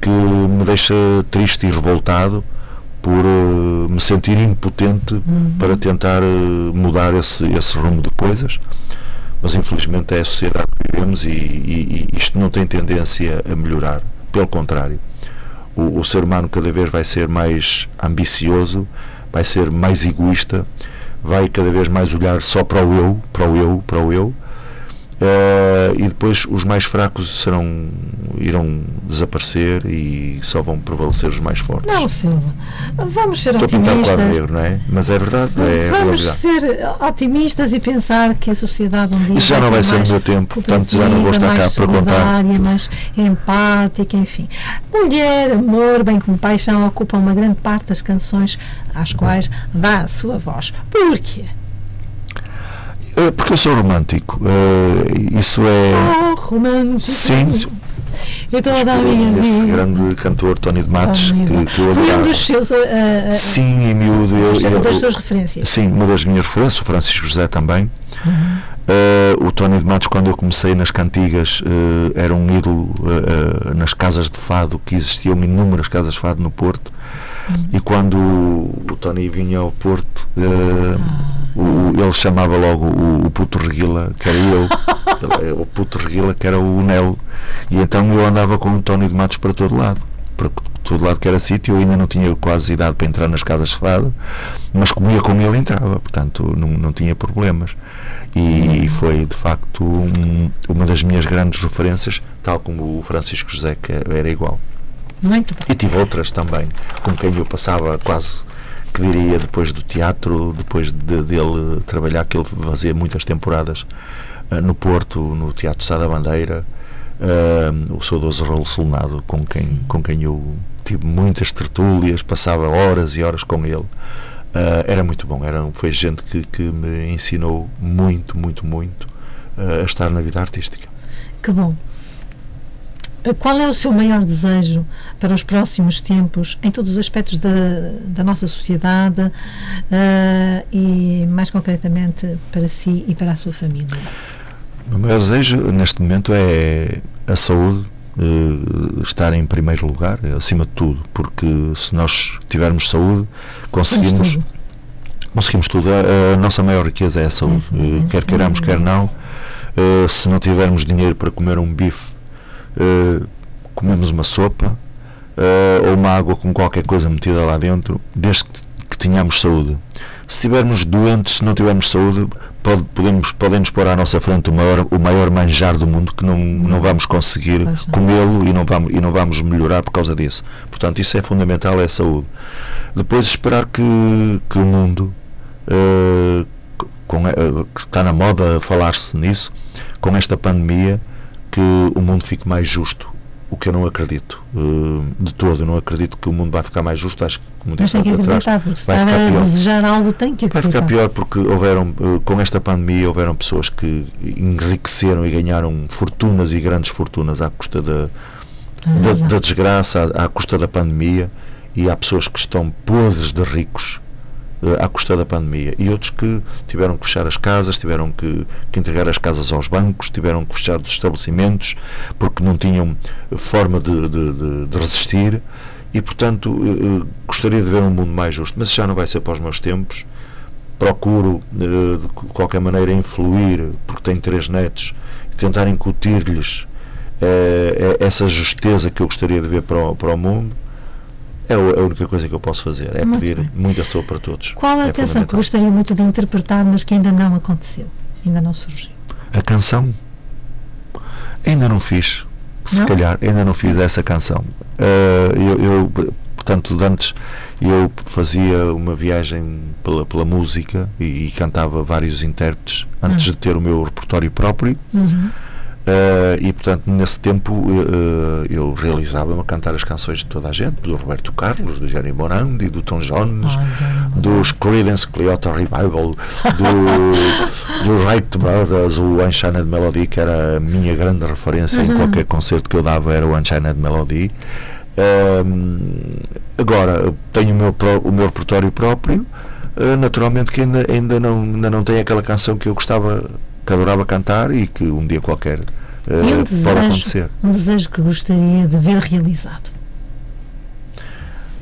A: que me deixa triste e revoltado por eh, me sentir impotente para tentar eh, mudar esse, esse rumo de coisas. Mas infelizmente é a sociedade que vivemos e, e- e isto não tem tendência a melhorar. Pelo contrário, o, o ser humano cada vez vai ser mais ambicioso, vai ser mais egoísta, vai cada vez mais olhar só para o eu, para o eu, para o eu. Eh, e depois os mais fracos serão irão desaparecer e só vão prevalecer os mais fortes.
C: Mauro Silva, vamos ser
A: Estou a pintar o quadro
C: otimistas.
A: negro, não é? Mas é verdade, é
C: Vamos ser otimistas e pensar que a sociedade um dia
A: Isso já não vai ser
C: mais
A: no meu tempo, portanto já não vou estar cá para contar.
C: mais empática, enfim. Mulher, amor, bem como paixão ocupam uma grande parte das canções às quais dá a sua voz. Porquê?
A: Eh, Porque eu sou romântico. eh, Isso é.
C: Oh, romântico.
A: Sim,
C: toda a minha
A: esse
C: vida.
A: grande cantor Tony de Matos, que, que eu
C: Foi um dos seus. uh, uh, uh,
A: Sim, em miúdo. Eu,
C: das-
A: eu-
C: das suas referências.
A: Sim, uma das minhas referências, o Francisco José também.
C: Uhum.
A: Eh, o Tony de Matos, quando eu comecei nas cantigas, era um ídolo nas casas de fado, que existiam inúmeras casas de fado no Porto.
C: Uhum.
A: E quando o, Tony vinha ao Porto, eh,
C: Ah.
A: o- ele chamava logo o, o puto Reguila, que era eu, *laughs* Ele- o puto Reguila, que era o Nelo. E então eu andava com o Tony de Matos para todo lado. Para todo lado que era sítio, eu ainda não tinha quase idade para entrar nas casas de fado, mas comia com ele entrava, portanto não, não tinha problemas. E foi de facto um- uma das minhas grandes referências, tal como o Francisco José, que era igual.
C: Muito.
A: E tive outras também, com quem eu passava quase que diria depois do teatro, depois de, dele trabalhar, que ele fazia muitas temporadas ah, no Porto, no Teatro Sá da Bandeira, ah, o saudoso Rolo Solnado, com quem, com quem eu tive muitas tertúlias, passava horas e horas com ele. Ah, era muito bom, era, foi gente que, que me ensinou muito, muito, muito a estar na vida artística.
C: Que bom. Qual é o seu maior desejo para os próximos tempos, em todos os aspectos da, da nossa sociedade eh, e, mais concretamente, para si e para a sua família?
A: O meu desejo neste momento é a saúde eh, estar em primeiro lugar, acima de tudo, porque se nós tivermos saúde, conseguimos
C: tudo.
A: conseguimos tudo. A, a nossa maior riqueza é a saúde,
C: É,
A: Eh,
C: é,
A: quer
C: sim.
A: queiramos, quer não. Se não tivermos dinheiro para comer um bife, eh, comemos uma sopa eh, ou uma água com qualquer coisa metida lá dentro, desde que, que tenhamos saúde. Se estivermos doentes, se não tivermos saúde, pode, podemos, podem-nos pôr à nossa frente o maior, o maior manjar do mundo que não, não vamos conseguir comê-lo e não, vamos, e não vamos melhorar por causa disso. Portanto, isso é fundamental, é a saúde. Depois esperar que, que o mundo eh, com, eh, que está na moda falar-se nisso, com esta pandemia, que o mundo fique mais justo. O que eu não acredito eh, de todo. Eu não acredito que o mundo vai ficar mais justo. Acho que, como
C: Mas
A: disse
C: tem que
A: lá atrás,
C: acreditar, porque se
A: vai ficar
C: a
A: pior.
C: desejar algo, tem que
A: Vai
C: acreditar.
A: ficar pior porque houveram, eh, com esta pandemia, houveram pessoas que enriqueceram e ganharam fortunas e grandes fortunas à custa da,
C: Tem
A: da, da desgraça, à, à custa da pandemia, e há pessoas que estão podres de ricos à custa da pandemia e outros que tiveram que fechar as casas, tiveram que, que entregar as casas aos bancos, tiveram que fechar os estabelecimentos porque não tinham forma de, de, de, resistir e, portanto, uh, gostaria de ver um mundo mais justo, mas já não vai ser para os meus tempos. Procuro, de qualquer maneira, influir, porque tenho três netos, e tentar incutir-lhes essa justeza que eu gostaria de ver para o, para o mundo. É a única coisa que eu posso fazer, é muito pedir bem. muita saúde para todos.
C: Qual a é canção que gostaria muito de interpretar, mas que ainda não aconteceu, ainda não surgiu?
A: A canção? Ainda não fiz se não? calhar ainda não fiz essa canção. Uh, eu, eu, portanto, antes eu fazia uma viagem pela, pela música e, e cantava vários intérpretes antes uhum. de ter o meu repertório próprio. Uhum. Uh, e portanto nesse tempo uh, eu realizava-me a cantar as canções de toda a gente do Roberto Carlos, do Jerry Morandi do Tom Jones, oh, dos Creedence Clearwater Revival do, *laughs* do Wright Brothers o Unchained Melody que era a minha grande referência uhum. em qualquer concerto que eu dava era o Unchained Melody. Uh, agora tenho o meu, o meu repertório próprio. Naturalmente que ainda, ainda, não, ainda não tem aquela canção que eu gostava que adorava cantar e que um dia qualquer uh, um desejo, pode acontecer.
C: Um desejo que gostaria de ver realizado?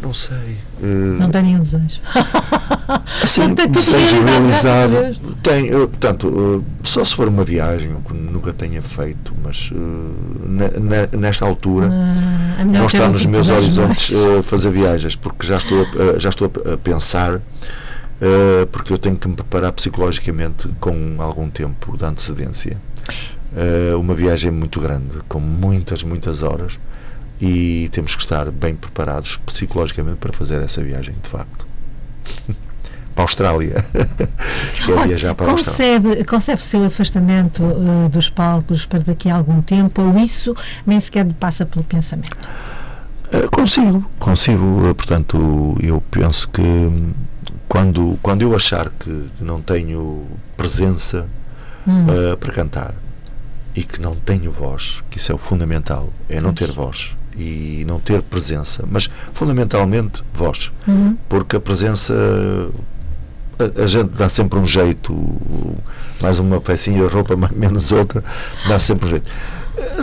A: Não sei.
C: Uh, não tem nenhum desejo. *laughs*
A: Assim, não tem desejo realizado. realizado tem, eu, portanto, uh, só se for uma viagem que nunca tenha feito, mas uh, nesta altura ah, não está nos meus horizontes fazer viagens, porque já estou a, já estou a pensar uh, porque eu tenho que me preparar psicologicamente com algum tempo de antecedência. Uh, uma viagem muito grande, com muitas, muitas horas, e temos que estar bem preparados psicologicamente para fazer essa viagem, de facto. *laughs* para a Austrália, *laughs* que é viajar para a
C: Austrália. Concebe o seu afastamento uh, dos palcos para daqui a algum tempo, ou isso nem sequer passa pelo pensamento?
A: Uh, consigo, consigo. Portanto, eu penso que quando, quando eu achar que não tenho presença hum. uh, para cantar e que não tenho voz, que isso é o fundamental, é não ter voz e não ter presença, mas fundamentalmente voz, uhum. porque a presença a, a, gente dá sempre um jeito, mais uma pecinha de roupa, menos outra, dá sempre um jeito.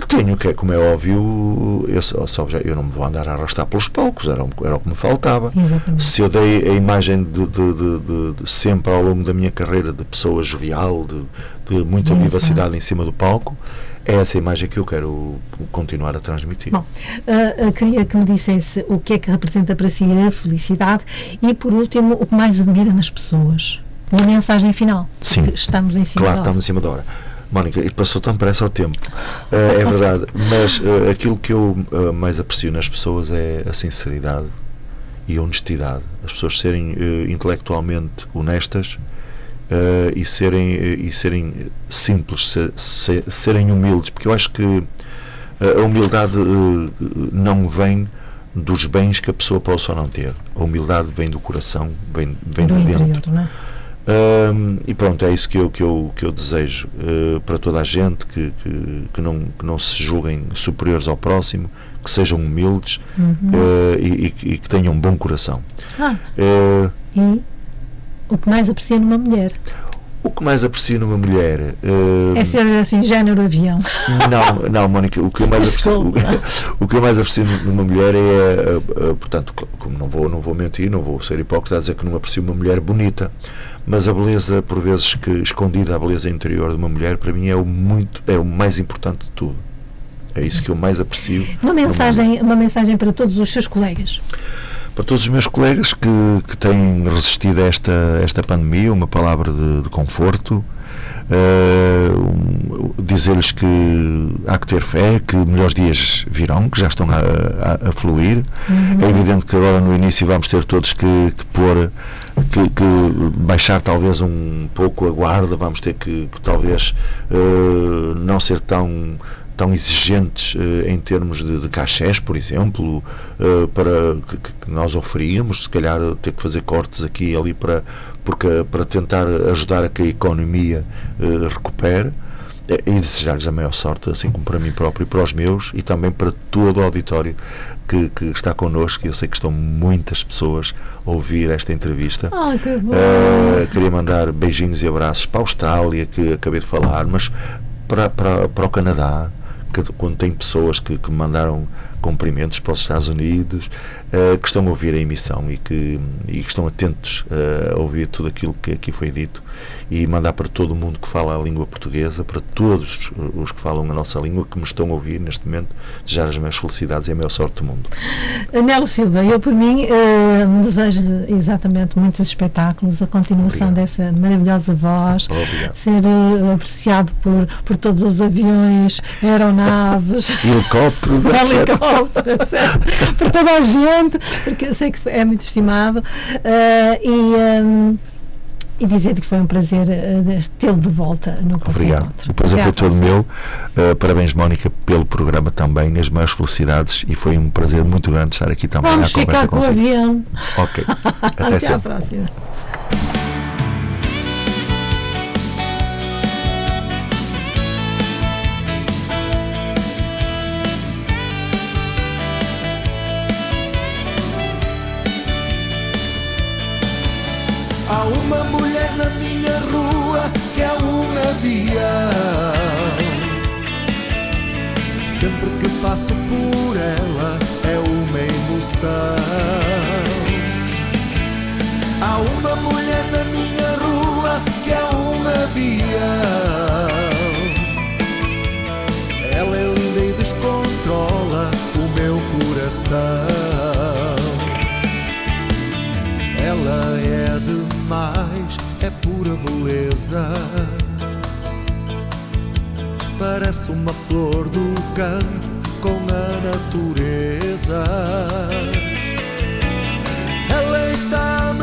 A: Tenho, que é como é óbvio, eu, só, eu não me vou andar a arrastar pelos palcos, era, era o que me faltava.
C: Exatamente.
A: Se eu dei a imagem de, de, de, de, sempre ao longo da minha carreira de pessoa jovial, de, muita Exato. vivacidade em cima do palco, é essa imagem que eu quero continuar a transmitir.
C: Bom, uh, queria que me dissesse o que é que representa para si a felicidade e, por último, o que mais admira nas pessoas. E a mensagem final.
A: Sim.
C: Estamos em cima
A: claro,
C: da hora.
A: estamos em cima da hora. Mónica, e passou tão depressa o tempo. Uh, é verdade. Mas uh, aquilo que eu uh, mais aprecio nas pessoas é a sinceridade e a honestidade. As pessoas serem intelectualmente honestas e, serem, e serem simples, se, se, serem humildes. Porque eu acho que a humildade não vem dos bens que a pessoa possa ou não ter. A humildade vem do coração, vem, vem do de dentro. Interior, é? Um, e pronto, é isso que eu, que eu, que eu desejo uh, para toda a gente, que, que, que, não, que não se julguem superiores ao próximo, que sejam humildes uhum. uh, e, e, e, que tenham um bom coração.
C: Ah, uh, e o que mais aprecia numa mulher?
A: O que mais aprecio numa mulher
C: é ser assim, género avião. *laughs*
A: Não, não, Mónica, o que eu mais aprecio, o, *laughs* o, que eu mais aprecio numa mulher é, portanto, como não vou, não vou mentir, não vou ser hipócrita a dizer que não aprecio uma mulher bonita, mas a beleza, por vezes, que escondida, a beleza interior de uma mulher, para mim é o, muito, é o mais importante de tudo. É isso que eu mais aprecio.
C: Uma mensagem, uma mensagem para todos os seus colegas.
A: Para todos os meus colegas que, que têm resistido a esta, esta pandemia, uma palavra de, de conforto, uh, dizer-lhes que há que ter fé, que melhores dias virão, que já estão a, a, a fluir. Uhum. É evidente que agora no início vamos ter todos que, que pôr que, que, baixar talvez um pouco a guarda, vamos ter que, que talvez uh, não ser tão tão exigentes uh, em termos de, de cachés, por exemplo, uh, para que, que, nós oferíamos, se calhar ter que fazer cortes aqui e ali para, porque, para tentar ajudar a que a economia uh, recupere.
I: eh, e desejar-lhes a maior sorte, assim como para mim próprio e para os meus e também para todo o auditório que, que está connosco. Eu sei que estão muitas pessoas a ouvir esta entrevista.
C: Ah, que bom.
I: Uh, queria mandar beijinhos e abraços para a Austrália, que acabei de falar, mas para, para, para o Canadá, quando tem pessoas que, que mandaram cumprimentos para os Estados Unidos, uh, que estão a ouvir a emissão e que, e que estão atentos uh, a ouvir tudo aquilo que aqui foi dito e mandar para todo o mundo que fala a língua portuguesa, para todos os que falam a nossa língua, que me estão a ouvir neste momento, desejar as minhas felicidades e a maior sorte do mundo.
C: Nelo Silva, eu por mim uh, desejo exatamente muitos espetáculos, a continuação
I: Obrigado.
C: dessa maravilhosa voz,
I: Obrigado.
C: ser apreciado por, por todos os aviões, aeronaves.
I: Helicópteros, *laughs* etc.
C: helicópteros, etc. por toda a gente, porque eu sei que é muito estimado. uh, e, um, e dizer que foi um prazer uh, tê-lo de volta no Porto
I: Obrigado.
C: Encontro.
I: O prazer foi todo meu. Uh, parabéns, Mónica, pelo programa também. As maiores felicidades e foi um prazer muito grande estar aqui também
C: Vamos
I: à conversa
C: ficar com o avião.
I: Ok. *laughs* Até,
C: Até à próxima.
A: Sempre que passo por ela é uma emoção. Há uma mulher na minha rua que é um avião. Ela é linda e descontrola o meu coração. Ela é demais, é pura beleza. Parece uma flor do campo com a natureza. Ela está